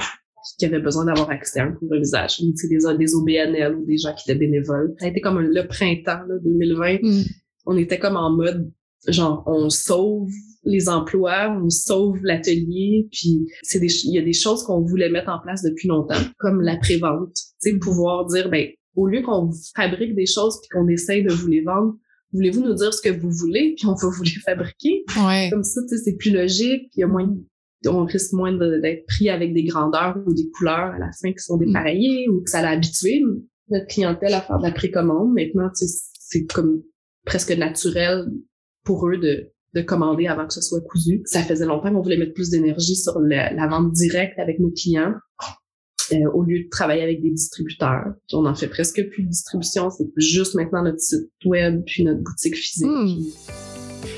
qui avaient besoin d'avoir accès à un couvre-visage. Des, des OBNL ou des gens qui étaient bénévoles. Ça a été comme le printemps là, 2020. Mm. On était comme en mode, genre, on sauve les emplois, on sauve l'atelier, puis c'est des, il y a des choses qu'on voulait mettre en place depuis longtemps, comme la prévente. Tu sais, pouvoir dire, ben, au lieu qu'on fabrique des choses puis qu'on essaye de vous les vendre, voulez-vous nous dire ce que vous voulez, puis on va vous les fabriquer? Ouais. Comme ça, tu sais, c'est plus logique, il y a moins on risque moins d'être pris avec des grandeurs ou des couleurs à la fin qui sont dépareillées ou que ça l'a habitué notre clientèle à faire de la précommande. Maintenant, c'est comme presque naturel pour eux de, de commander avant que ce soit cousu. Ça faisait longtemps qu'on voulait mettre plus d'énergie sur la, vente directe avec nos clients. Euh, au lieu de travailler avec des distributeurs. on en fait presque plus de distribution, c'est juste maintenant notre site web puis notre boutique physique. Mm.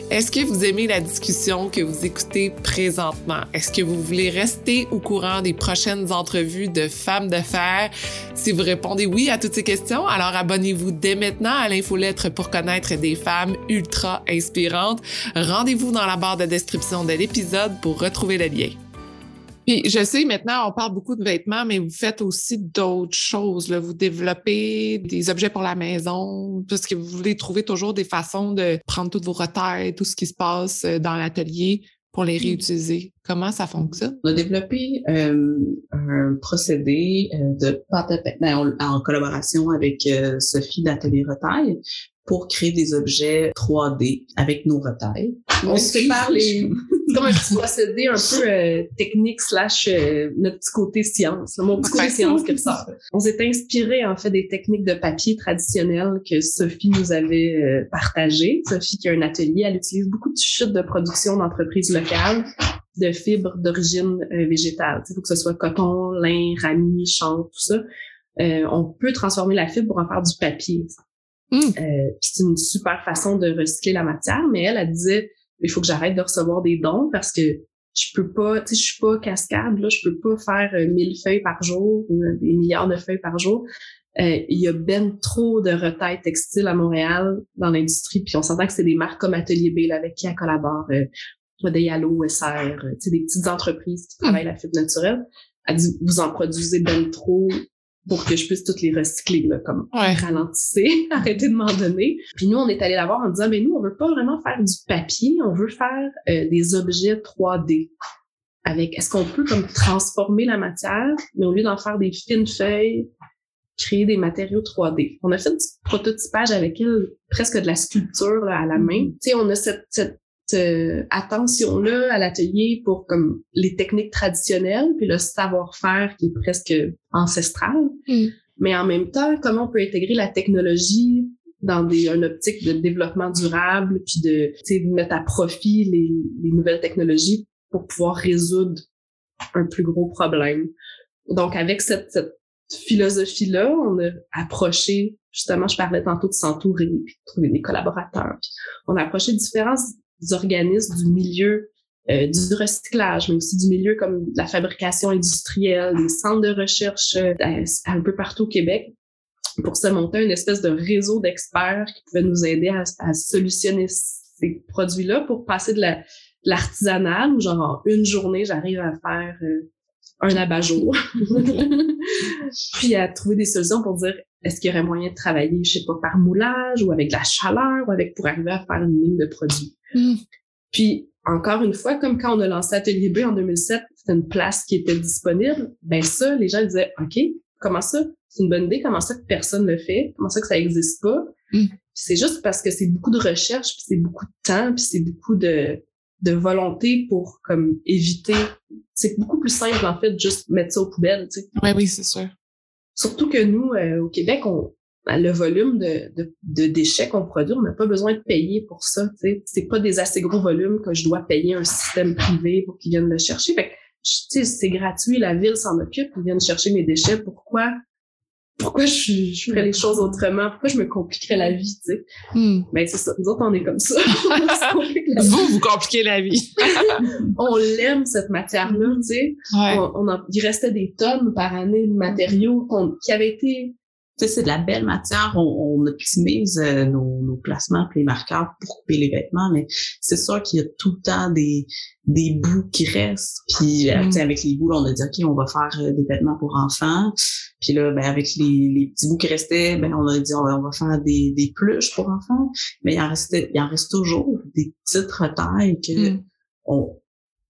Est-ce que vous aimez la discussion que vous écoutez présentement? Est-ce que vous voulez rester au courant des prochaines entrevues de femmes d'affaires? Si vous répondez oui à toutes ces questions, alors abonnez-vous dès maintenant à l'infolettre pour connaître des femmes ultra inspirantes. Rendez-vous dans la barre de description de l'épisode pour retrouver le lien. Puis je sais maintenant, on parle beaucoup de vêtements, mais vous faites aussi d'autres choses. Là. Vous développez des objets pour la maison, parce que vous voulez trouver toujours des façons de prendre toutes vos retraits, tout ce qui se passe euh, dans l'atelier pour les mmh. réutiliser. Comment ça fonctionne? On a développé euh, un procédé euh, de pâte à ben, en, collaboration avec Sophie d'Atelier Retail pour créer des objets 3D avec nos retails. On se sépare les... C'est comme un petit procédé un peu euh, technique slash euh, notre petit côté science, mon petit côté science. On s'est inspiré en fait des techniques de papier traditionnelles que Sophie nous avait euh, partagées. Sophie qui a un atelier, elle utilise beaucoup de chutes de production d'entreprises locales de fibres d'origine végétale. Il faut que ce soit coton, lin, rami, chanvre, tout ça. on peut transformer la fibre pour en faire du papier. Mm. Euh, c'est une super façon de recycler la matière, mais elle, elle disait, il faut que j'arrête de recevoir des dons parce que je peux pas, tu sais, je suis pas cascade, là, je peux pas faire euh, 1000 feuilles par jour ou euh, des milliards de feuilles par jour. Euh, il y a ben trop de retails textiles à Montréal dans l'industrie, puis on s'entend que c'est des marques comme Atelier B avec qui elle collabore, euh, des Yalo, SR, tu sais, des petites entreprises qui travaillent la fibre naturelle. Elle dit, vous en produisez ben trop, pour que je puisse toutes les recycler, là, comme ouais. ralentissez, arrêtez de m'en donner. Puis nous, on est allé la voir en disant, mais nous, on veut pas vraiment faire du papier, on veut faire euh, des objets 3D. Avec, est-ce qu'on peut comme transformer la matière, mais au lieu d'en faire des fines feuilles, créer des matériaux 3D. On a fait du prototypage avec elle, presque de la sculpture là, à la main. Mm-hmm. Tu sais, on a cette, cette euh, attention-là à l'atelier pour comme les techniques traditionnelles, puis le savoir-faire qui est presque ancestral. Mm. Mais en même temps, comment on peut intégrer la technologie dans des, une optique de développement durable, puis de, de mettre à profit les, les nouvelles technologies pour pouvoir résoudre un plus gros problème? Donc, avec cette, cette philosophie-là, on a approché, justement, je parlais tantôt de s'entourer, puis de trouver des collaborateurs. on a approché différents organismes du milieu euh, du recyclage, mais aussi du milieu comme la fabrication industrielle, des centres de recherche euh, un peu partout au Québec, pour se monter une espèce de réseau d'experts qui pouvaient nous aider à, solutionner ces produits-là pour passer de l'artisanal, où genre en une journée, j'arrive à faire euh, un abat-jour. puis à trouver des solutions pour dire est-ce qu'il y aurait moyen de travailler, je sais pas, par moulage ou avec de la chaleur ou avec pour arriver à faire une ligne de produits? Hmm. Puis encore une fois, comme quand on a lancé Atelier B en 2007, c'était une place qui était disponible. Ben ça, les gens disaient OK, comment ça? C'est une bonne idée. Comment ça que personne le fait? Comment ça que ça existe pas? Hmm. C'est juste parce que c'est beaucoup de recherche, puis c'est beaucoup de temps, puis c'est beaucoup de de volonté pour comme éviter. C'est beaucoup plus simple en fait juste mettre ça aux poubelles. Tu sais. Oui, oui, c'est sûr. Surtout que nous, euh, au Québec, on, le volume de, de, de déchets qu'on produit, on n'a pas besoin de payer pour ça. Sais. C'est pas des assez gros volumes que je dois payer un système privé pour qu'ils viennent le chercher. Fait que, c'est gratuit, la ville s'en occupe, ils viennent chercher mes déchets. Pourquoi pourquoi je, je ferais les choses autrement? Pourquoi je me compliquerais la vie, tu sais? Hmm. Ben, c'est ça. Nous autres, on est comme ça. vous, vous compliquez la vie. on l'aime, cette matière-là, tu sais. On, on il restait des tonnes par année de matériaux qui avaient été tu sais, c'est de la belle matière. On, on optimise euh, nos, nos, placements et les marqueurs pour couper les vêtements, mais c'est sûr qu'il y a tout le temps des, des bouts qui restent. Puis euh, mm. avec les bouts, on a dit OK, on va faire euh, des vêtements pour enfants. Puis là, ben, avec les, les petits bouts qui restaient, ben, on a dit on va, on va faire des, des pluches pour enfants. Mais il en restait, il en reste toujours des petites retailles que mm. on,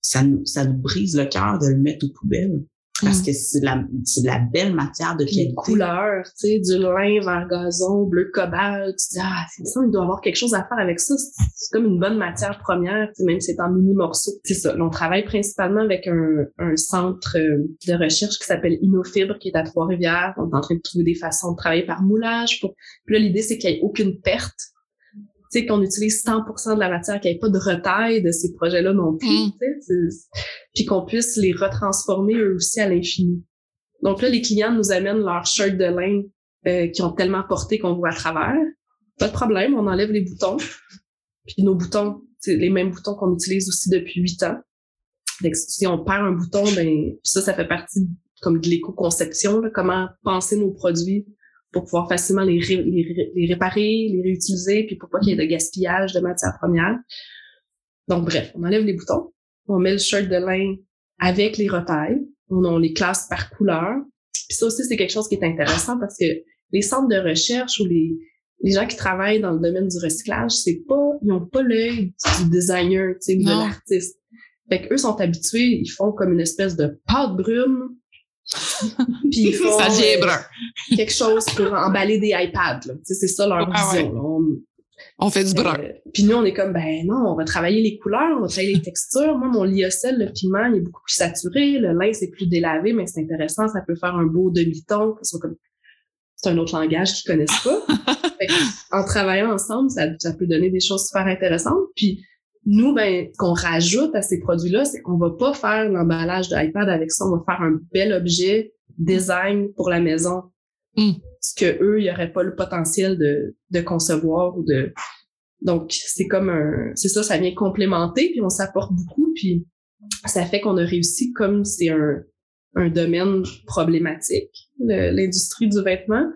ça nous, ça nous brise le cœur de le mettre aux poubelles parce mm. que c'est de la, c'est de la belle matière de qualité. Les couleurs, tu sais, du lin vert gazon, bleu cobalt, tu dis, ah, c'est ça, il doit avoir quelque chose à faire avec ça. C'est comme une bonne matière première, tu sais, même si c'est en mini morceaux. C'est ça. On travaille principalement avec un, un centre euh, de recherche qui s'appelle Innofibre, qui est à Trois-Rivières. On est en train de trouver des façons de travailler par moulage. Pour... Puis là, l'idée, c'est qu'il n'y ait aucune perte qu'on utilise 100% de la matière, qu'il n'y ait pas de retail de ces projets-là non plus, mm. puis qu'on puisse les retransformer eux aussi à l'infini. Donc là, les clients nous amènent leurs shirts de lin euh, qui ont tellement porté qu'on voit à travers. Pas de problème, on enlève les boutons. Puis nos boutons, c'est les mêmes boutons qu'on utilise aussi depuis huit ans. Donc, si on perd un bouton, ben ça, ça fait partie comme de l'éco-conception, comment penser nos produits pour pouvoir facilement les, les, réparer, les réutiliser, puis pour pas qu'il y ait de gaspillage de matières premières. Donc, bref, on enlève les boutons, on met le shirt de lin avec les retailles, on, les classe par couleur. Puis ça aussi, c'est quelque chose qui est intéressant parce que les centres de recherche ou les, les gens qui travaillent dans le domaine du recyclage, c'est pas, ils ont pas l'œil du designer, tu sais, de l'artiste. Fait qu'eux sont habitués, ils font comme une espèce de pâte brume puis ça euh, quelque chose pour emballer des iPads. C'est ça leur ah vision. On, fait du brun. Euh, puis nous, on est comme, ben non, on va travailler les couleurs, on va travailler les textures. Moi, mon lyocell, le piment, il est beaucoup plus saturé. Le lin, c'est plus délavé, mais c'est intéressant. Ça peut faire un beau demi-ton. C'est un autre langage qu'ils connaissent pas. en travaillant ensemble, ça, ça peut donner des choses super intéressantes. Puis nous, ben, qu'on rajoute à ces produits-là, c'est qu'on va pas faire l'emballage de iPad avec ça, on va faire un bel objet design pour la maison. Mm. Ce que eux, il y aurait pas le potentiel de, de concevoir ou de. Donc, c'est comme un, c'est ça, ça vient complémenter, puis on s'apporte beaucoup, puis ça fait qu'on a réussi comme c'est un, un domaine problématique, l'industrie du vêtement,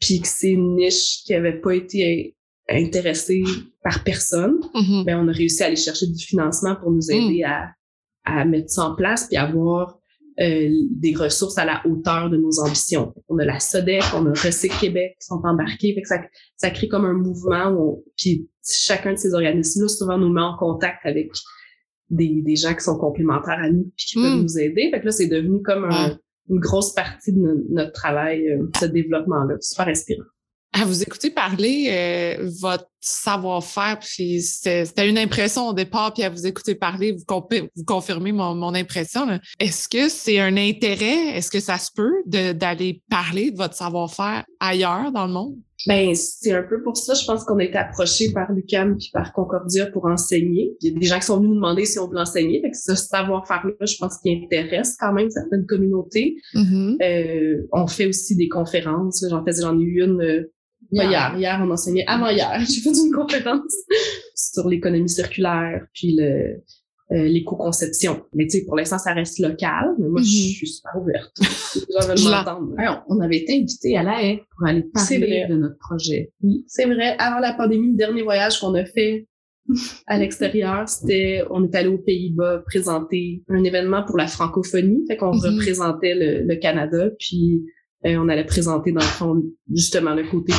puis que c'est une niche qui avait pas été intéressé par personne, mm-hmm. ben on a réussi à aller chercher du financement pour nous aider mm. à, à mettre ça en place puis avoir euh, des ressources à la hauteur de nos ambitions. On a la SODEC, on a Recyc Québec qui sont embarqués, fait que ça, ça crée comme un mouvement où puis chacun de ces organismes-là souvent nous met en contact avec des, des gens qui sont complémentaires à nous puis qui peuvent mm. nous aider. Fait que là, c'est devenu comme une grosse partie de notre travail, euh, ce développement-là. Super inspirant à vous écouter parler, euh, votre savoir-faire, puis c'était une impression au départ, puis à vous écouter parler, vous, vous confirmez mon, mon impression. Est-ce que c'est un intérêt, est-ce que ça se peut d'aller parler de votre savoir-faire ailleurs dans le monde? Ben, c'est un peu pour ça, je pense qu'on a été approché par l'UCAM puis par Concordia pour enseigner. Il y a des gens qui sont venus nous demander si on veut enseigner. Fait que ce savoir-faire-là, je pense qu'il intéresse quand même certaines communautés. Mm-hmm. euh, on fait aussi des conférences. J'en faisais, j'en ai eu une euh, hier. hier. on enseignait avant hier. J'ai fait une conférence sur l'économie circulaire, puis le, euh, l'éco-conception. Mais tu sais, pour l'instant, ça reste local, mais moi, je mm-hmm. suis super ouverte. on avait été invités à la haie pour aller parler de notre projet. Oui, c'est vrai. Avant la pandémie, le dernier voyage qu'on a fait à l'extérieur. C'était, on est allé aux Pays-Bas présenter un événement pour la francophonie. Fait qu'on Mhm. représentait le, le Canada, puis euh, on allait présenter dans le fond justement le côté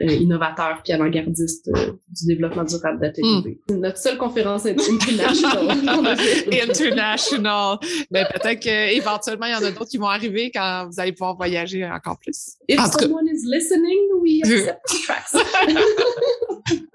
innovateur puis avant-gardiste euh, du développement durable d'Atelier B. Notre seule conférence int- internationale. International. Mais peut-être qu'éventuellement, il y en a d'autres qui vont arriver quand vous allez pouvoir voyager encore plus. If En tout cas- someone is listening, we accept tracks.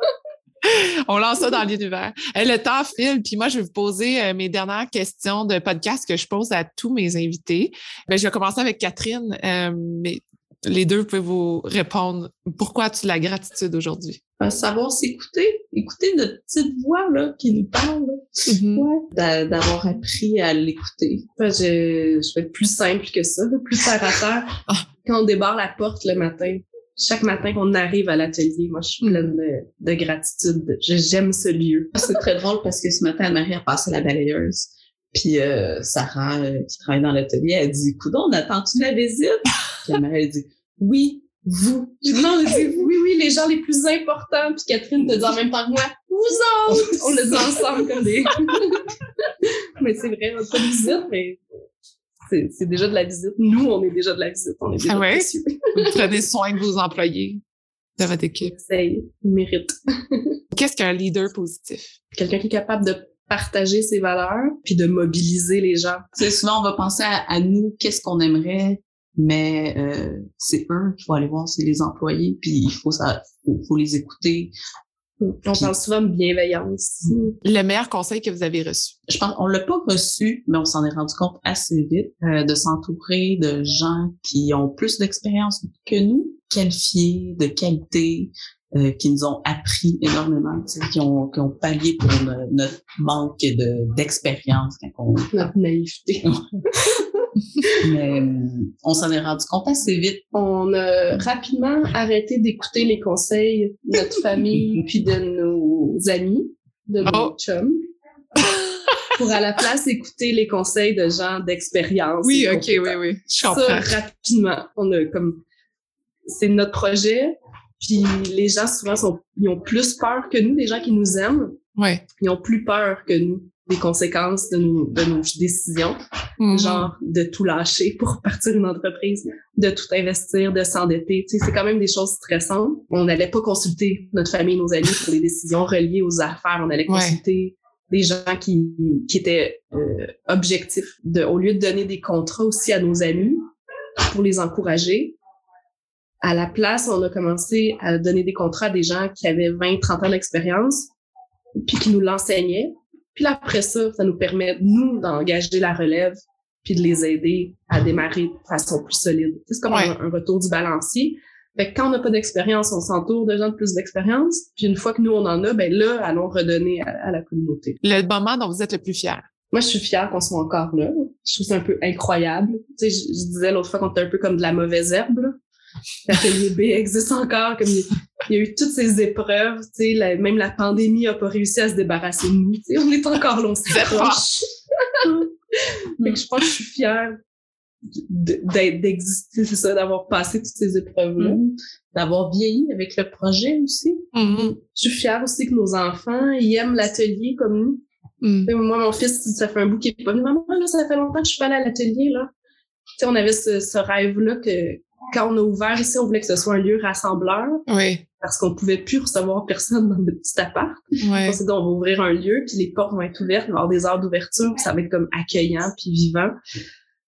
On lance ça dans l'univers. Eh, le temps file, puis moi, je vais vous poser euh, mes dernières questions de podcast que je pose à tous mes invités. Ben, je vais commencer avec Catherine, euh, mais les deux peuvent vous répondre. Pourquoi as-tu de la gratitude aujourd'hui? Savoir s'écouter, écouter notre petite voix là, qui nous parle, là. ouais. D'a- d'avoir appris à l'écouter. Enfin, je, je vais être plus simple que ça, plus terre à terre. Ah. Quand on débarre la porte le matin, chaque matin qu'on arrive à l'atelier, moi, je suis pleine de, de gratitude. Je- J'aime ce lieu. C'est très drôle parce que ce matin, Marie a passé la balayeuse. Puis euh, Sarah, euh, qui travaille dans l'atelier, elle dit Coudon, on attend-tu la visite? Puis la Marie, elle dit Oui, vous. Non, on a dit oui, oui, les gens les plus importants. Puis Catherine te dit en même temps que moi, vous autres! On le dit ensemble comme des... mais c'est vrai, on n'a pas de visite, mais c'est déjà de la visite. Nous, on est déjà de la visite. On est déjà Ah ouais? Vous prenez soin de vos employés, de votre équipe. Ils méritent. Qu'est-ce qu'un leader positif? Quelqu'un qui est capable de partager ses valeurs puis de mobiliser les gens. Tu sais, souvent, on va penser à, à nous, qu'est-ce qu'on aimerait, mais euh, c'est eux qu'il faut aller voir, c'est les employés, puis il faut, ça, faut, faut les écouter. On parle souvent de bienveillance. Le meilleur conseil que vous avez reçu? Je pense on l'a pas reçu, mais on s'en est rendu compte assez vite euh, de s'entourer de gens qui ont plus d'expérience que nous, qualifiés, de qualité, euh, qui nous ont appris énormément, tu sais, qui ont, qui ont pallié pour no- notre manque de d'expérience quand on Notre naïveté. mais euh, on s'en est rendu compte assez vite. On a rapidement arrêté d'écouter les conseils de notre famille puis de nos amis, de nos Oh. chums, pour à la place écouter les conseils de gens d'expérience. Oui, OK, oui, oui. Je Ça, rapidement, on a comme... C'est notre projet, puis les gens, souvent, sont, ils ont plus peur que nous, les gens qui nous aiment, ils ont plus peur que nous des conséquences de nos, de nos décisions, Mhm. genre de tout lâcher pour partir une entreprise, de tout investir, de s'endetter. Tu sais, c'est quand même des choses stressantes. On n'allait pas consulter notre famille, nos amis pour les décisions reliées aux affaires. On allait Ouais. consulter des gens qui, qui étaient euh, objectifs. De, au lieu de donner des contrats aussi à nos amis pour les encourager, à la place, on a commencé à donner des contrats à des gens qui avaient 20, 30 ans d'expérience, puis qui nous l'enseignaient. Puis là, après ça, ça nous permet, nous, d'engager la relève, puis de les aider à démarrer de façon plus solide. C'est comme Ouais. un, un retour du balancier. Fait que quand on n'a pas d'expérience, on s'entoure de gens de plus d'expérience. Puis une fois que nous, on en a, ben là, allons redonner à, à la communauté. Le moment dont vous êtes le plus fier. Moi, je suis fière qu'on soit encore là. Je trouve ça un peu incroyable. Tu sais, je, je disais l'autre fois qu'on était un peu comme de la mauvaise herbe. L'atelier B existe encore. Comme il, il y a eu toutes ces épreuves. Tu sais, la- même la pandémie a pas réussi à se débarrasser de nous. Tu sais, on est encore là, on C'est s'approche. fait que je pense que je suis fière d'exister, c'est ça, d'avoir passé toutes ces épreuves-là. Mm. D'avoir vieilli avec le projet aussi. Mhm. Je suis fière aussi que nos enfants, ils aiment l'atelier comme nous. Sais, Moi, mon fils, ça fait un bout qu'il est pas venu. Maman, là, ça fait longtemps que je suis pas allée à l'atelier, là. Tu sais, on avait ce, ce rêve-là que quand on a ouvert ici, on voulait que ce soit un lieu rassembleur Oui. parce qu'on pouvait plus recevoir personne dans notre petit appart. Ouais. On s'est dit, on va ouvrir un lieu, puis les portes vont être ouvertes, il va y avoir des heures d'ouverture, puis ça va être comme accueillant puis vivant.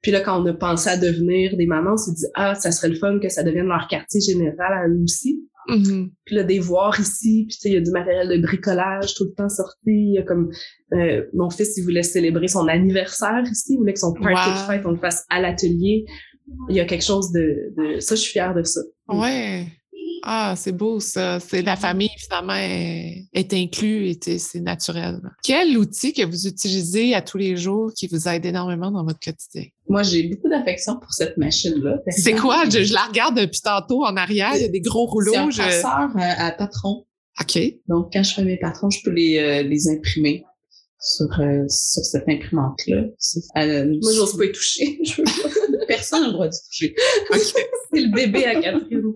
Puis là, quand on a pensé à devenir des mamans, on s'est dit, ah, ça serait le fun que ça devienne leur quartier général à eux aussi. Mhm. Puis là, des voir ici, puis tu sais, il y a du matériel de bricolage tout le temps sorti. Il y a comme euh, mon fils, il voulait célébrer son anniversaire ici, il voulait que son party Wow. de fête, on le fasse à l'atelier. Il y a quelque chose de, de ça, je suis fière de ça. Ouais. Ah, c'est beau ça. C'est la famille finalement est, est inclus et c'est c'est naturel. Quel outil que vous utilisez à tous les jours qui vous aide énormément dans votre quotidien? Moi, j'ai beaucoup d'affection pour cette machine-là. C'est quoi? Je, je la regarde depuis tantôt en arrière. Il y a des gros C'est un rouleaux. je- passeur à, à patron. OK. Donc, quand je fais mes patrons, je peux les, euh, les imprimer sur, euh, sur cette imprimante-là. C'est- elle- Moi, j'ose pas y toucher. Je veux pas. Personne n'a le droit d'y toucher. C'est le bébé à Catherine.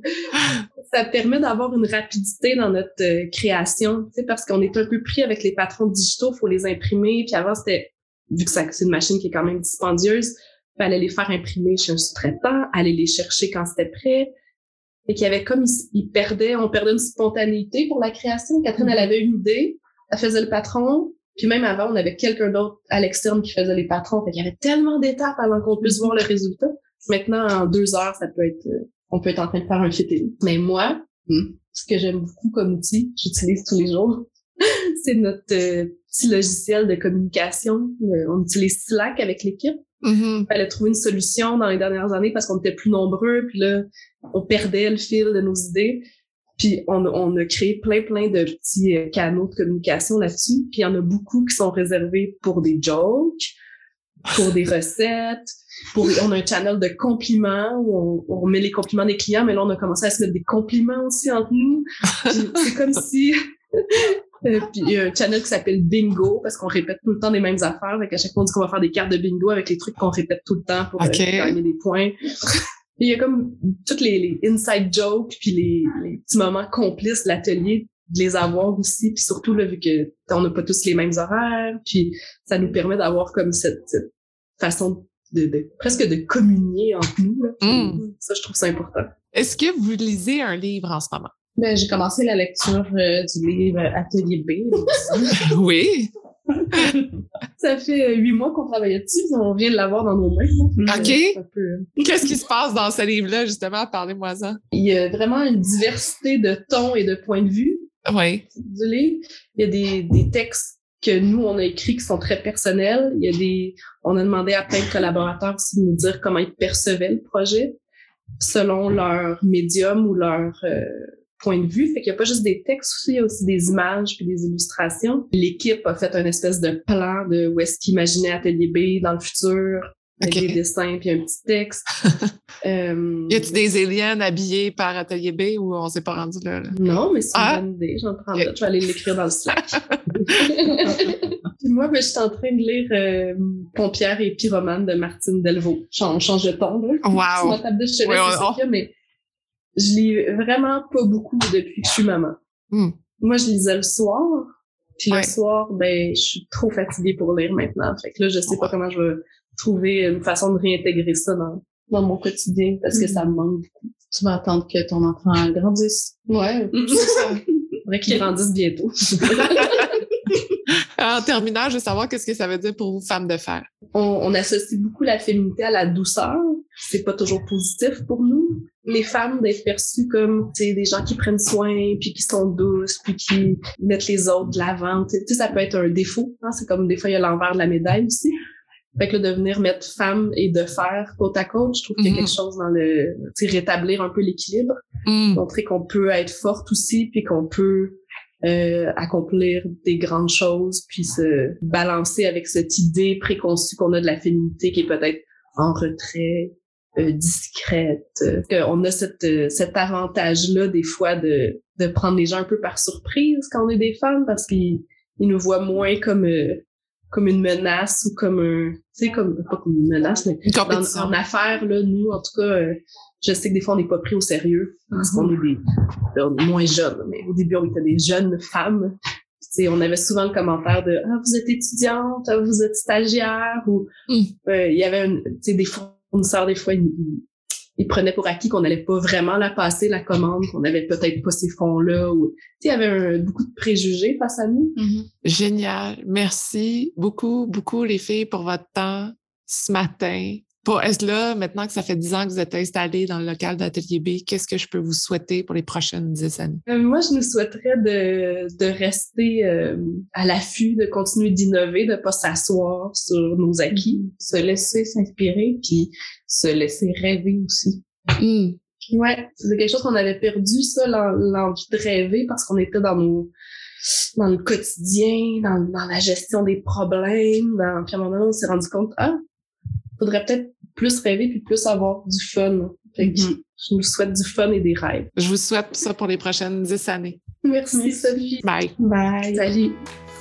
ça permet d'avoir une rapidité dans notre euh, création, tu sais, parce qu'on est un peu pris avec les patrons digitaux, faut les imprimer. Puis avant, c'était, vu que c'est une machine qui est quand même dispendieuse, fallait les faire imprimer chez un sous-traitant, aller les chercher quand c'était prêt. Et qu'il y avait comme, il, perdait, on perdait une spontanéité pour la création. Catherine, elle avait une idée, elle faisait le patron, puis même avant, on avait quelqu'un d'autre à l'externe qui faisait les patrons. Fait qu'il y avait tellement d'étapes avant qu'on puisse voir le résultat. Maintenant, en deux heures, ça peut être, euh, on peut être en train de faire un fitting. Mais moi, hmm, ce que j'aime beaucoup comme outil, j'utilise tous les jours, c'est notre euh, petit logiciel de communication. Euh, on utilise Slack avec l'équipe. Mm-hmm. Il fallait trouver une solution dans les dernières années parce qu'on était plus nombreux, puis là, on perdait le fil de nos idées. Puis on, on a créé plein, plein de petits euh, canaux de communication là-dessus. Puis il y en a beaucoup qui sont réservés pour des jokes, pour des recettes. Pour, on a un channel de compliments où on, on, met les compliments des clients, mais là, on a commencé à se mettre des compliments aussi entre nous. C'est comme si... Euh, puis il y a un channel qui s'appelle Bingo parce qu'on répète tout le temps les mêmes affaires. Fait qu'à chaque fois, on dit qu'on va faire des cartes de bingo avec les trucs qu'on répète tout le temps pour euh, gagner des points. Il y a comme toutes les, inside jokes puis les, les, petits moments complices de l'atelier de les avoir aussi puis surtout là vu que on n'a pas tous les mêmes horaires puis ça nous permet d'avoir comme cette, façon de, de, presque de communier entre nous là. Mm. ça je trouve ça important est-ce que vous lisez un livre en ce moment? Ben, j'ai commencé la lecture euh, du livre Atelier B. oui. ça fait euh, huit mois qu'on travaille dessus, on vient de l'avoir dans nos mains. OK. Qu'est-ce qui se passe dans ce livre-là, justement? Parlez-moi ça. Il y a vraiment une diversité de tons et de points de vue oui. du livre. Il y a des, des textes que nous, on a écrits qui sont très personnels. Il y a des, on a demandé à plein de collaborateurs aussi de nous dire comment ils percevaient le projet selon leur médium ou leur, euh, point de vue. Fait qu'il n'y a pas juste des textes aussi, il y a aussi des images puis des illustrations. L'équipe a fait un espèce de plan de où est-ce qu'ils imaginaient Atelier B dans le futur. Avec des dessins puis un petit texte. euh, y a-tu des aliens habillés par Atelier B ou on s'est pas rendu là? Non, mais c'est une ah! bonne idée. J'en prends Je vais aller l'écrire dans le Slack. puis moi, ben, je suis en train de lire euh, Pompière et Pyromane de Martine Delvaux. On change de ton, là. Wow! ma table de chevet, oui, c'est mais je lis vraiment pas beaucoup depuis que je suis maman. Hmm. Moi, je lisais le soir. Puis le soir, ben, je suis trop fatiguée pour lire maintenant. Fait que là, je sais pas comment je vais trouver une façon de réintégrer ça dans, dans mon quotidien parce que ça me manque beaucoup. Tu vas attendre que ton enfant grandisse. Ouais, c'est ça. Faudrait qu'il grandisse bientôt. en terminant, je veux savoir qu'est-ce que ça veut dire pour vous, femme de fer? On, on associe beaucoup la féminité à la douceur. C'est pas toujours positif pour nous. Les femmes d'être perçues comme des gens qui prennent soin, puis qui sont douces, puis qui mettent les autres de l'avant. Tu sais, ça peut être un défaut. Hein? C'est comme des fois il y a l'envers de la médaille aussi. Fait que là, de venir mettre femme et de fer côte à côte, je trouve qu'il y a quelque mm-hmm. chose dans le, tu sais, rétablir un peu l'équilibre, mm. montrer qu'on peut être forte aussi, puis qu'on peut euh, accomplir des grandes choses, puis se balancer avec cette idée préconçue qu'on a de la féminité qui est peut-être en retrait, euh, discrète. qu'on a cette, euh, cet avantage-là des fois de, de prendre les gens un peu par surprise quand on est des femmes parce qu'ils ils nous voient moins comme comme une menace ou comme un tu sais comme pas comme une menace mais en affaires là nous en tout cas je sais que des fois, on n'est pas pris au sérieux parce qu'on est des, on est moins jeunes. Mais au début, on était des jeunes femmes. sais, on avait souvent le commentaire de ah vous êtes étudiante, ah, vous êtes stagiaire ou mm. euh, il y avait des fournisseurs des fois ils, prenaient pour acquis qu'on n'allait pas vraiment la passer la commande, qu'on n'avait peut-être pas ces fonds là ou il y avait beaucoup de préjugés face à nous. Mm-hmm. Génial, merci beaucoup beaucoup les filles pour votre temps ce matin. Pour là, maintenant que ça fait dix ans que vous êtes installé dans le local d'Atelier B, qu'est-ce que je peux vous souhaiter pour les prochaines dix années? Euh, moi, je nous souhaiterais de, de rester euh, à l'affût, de continuer d'innover, de ne pas s'asseoir sur nos acquis, se laisser s'inspirer, puis se laisser rêver aussi. Mm. Ouais, c'est quelque chose qu'on avait perdu, ça, l'envie de rêver, parce qu'on était dans nos dans le quotidien, dans, dans la gestion des problèmes. Dans... Puis à un moment donné, on s'est rendu compte, ah, faudrait peut-être plus rêver puis plus avoir du fun. Mm-hmm. Je vous souhaite du fun et des rêves. Je vous souhaite ça pour les prochaines dix années. Merci, Sophie. Bye. Bye. Salut.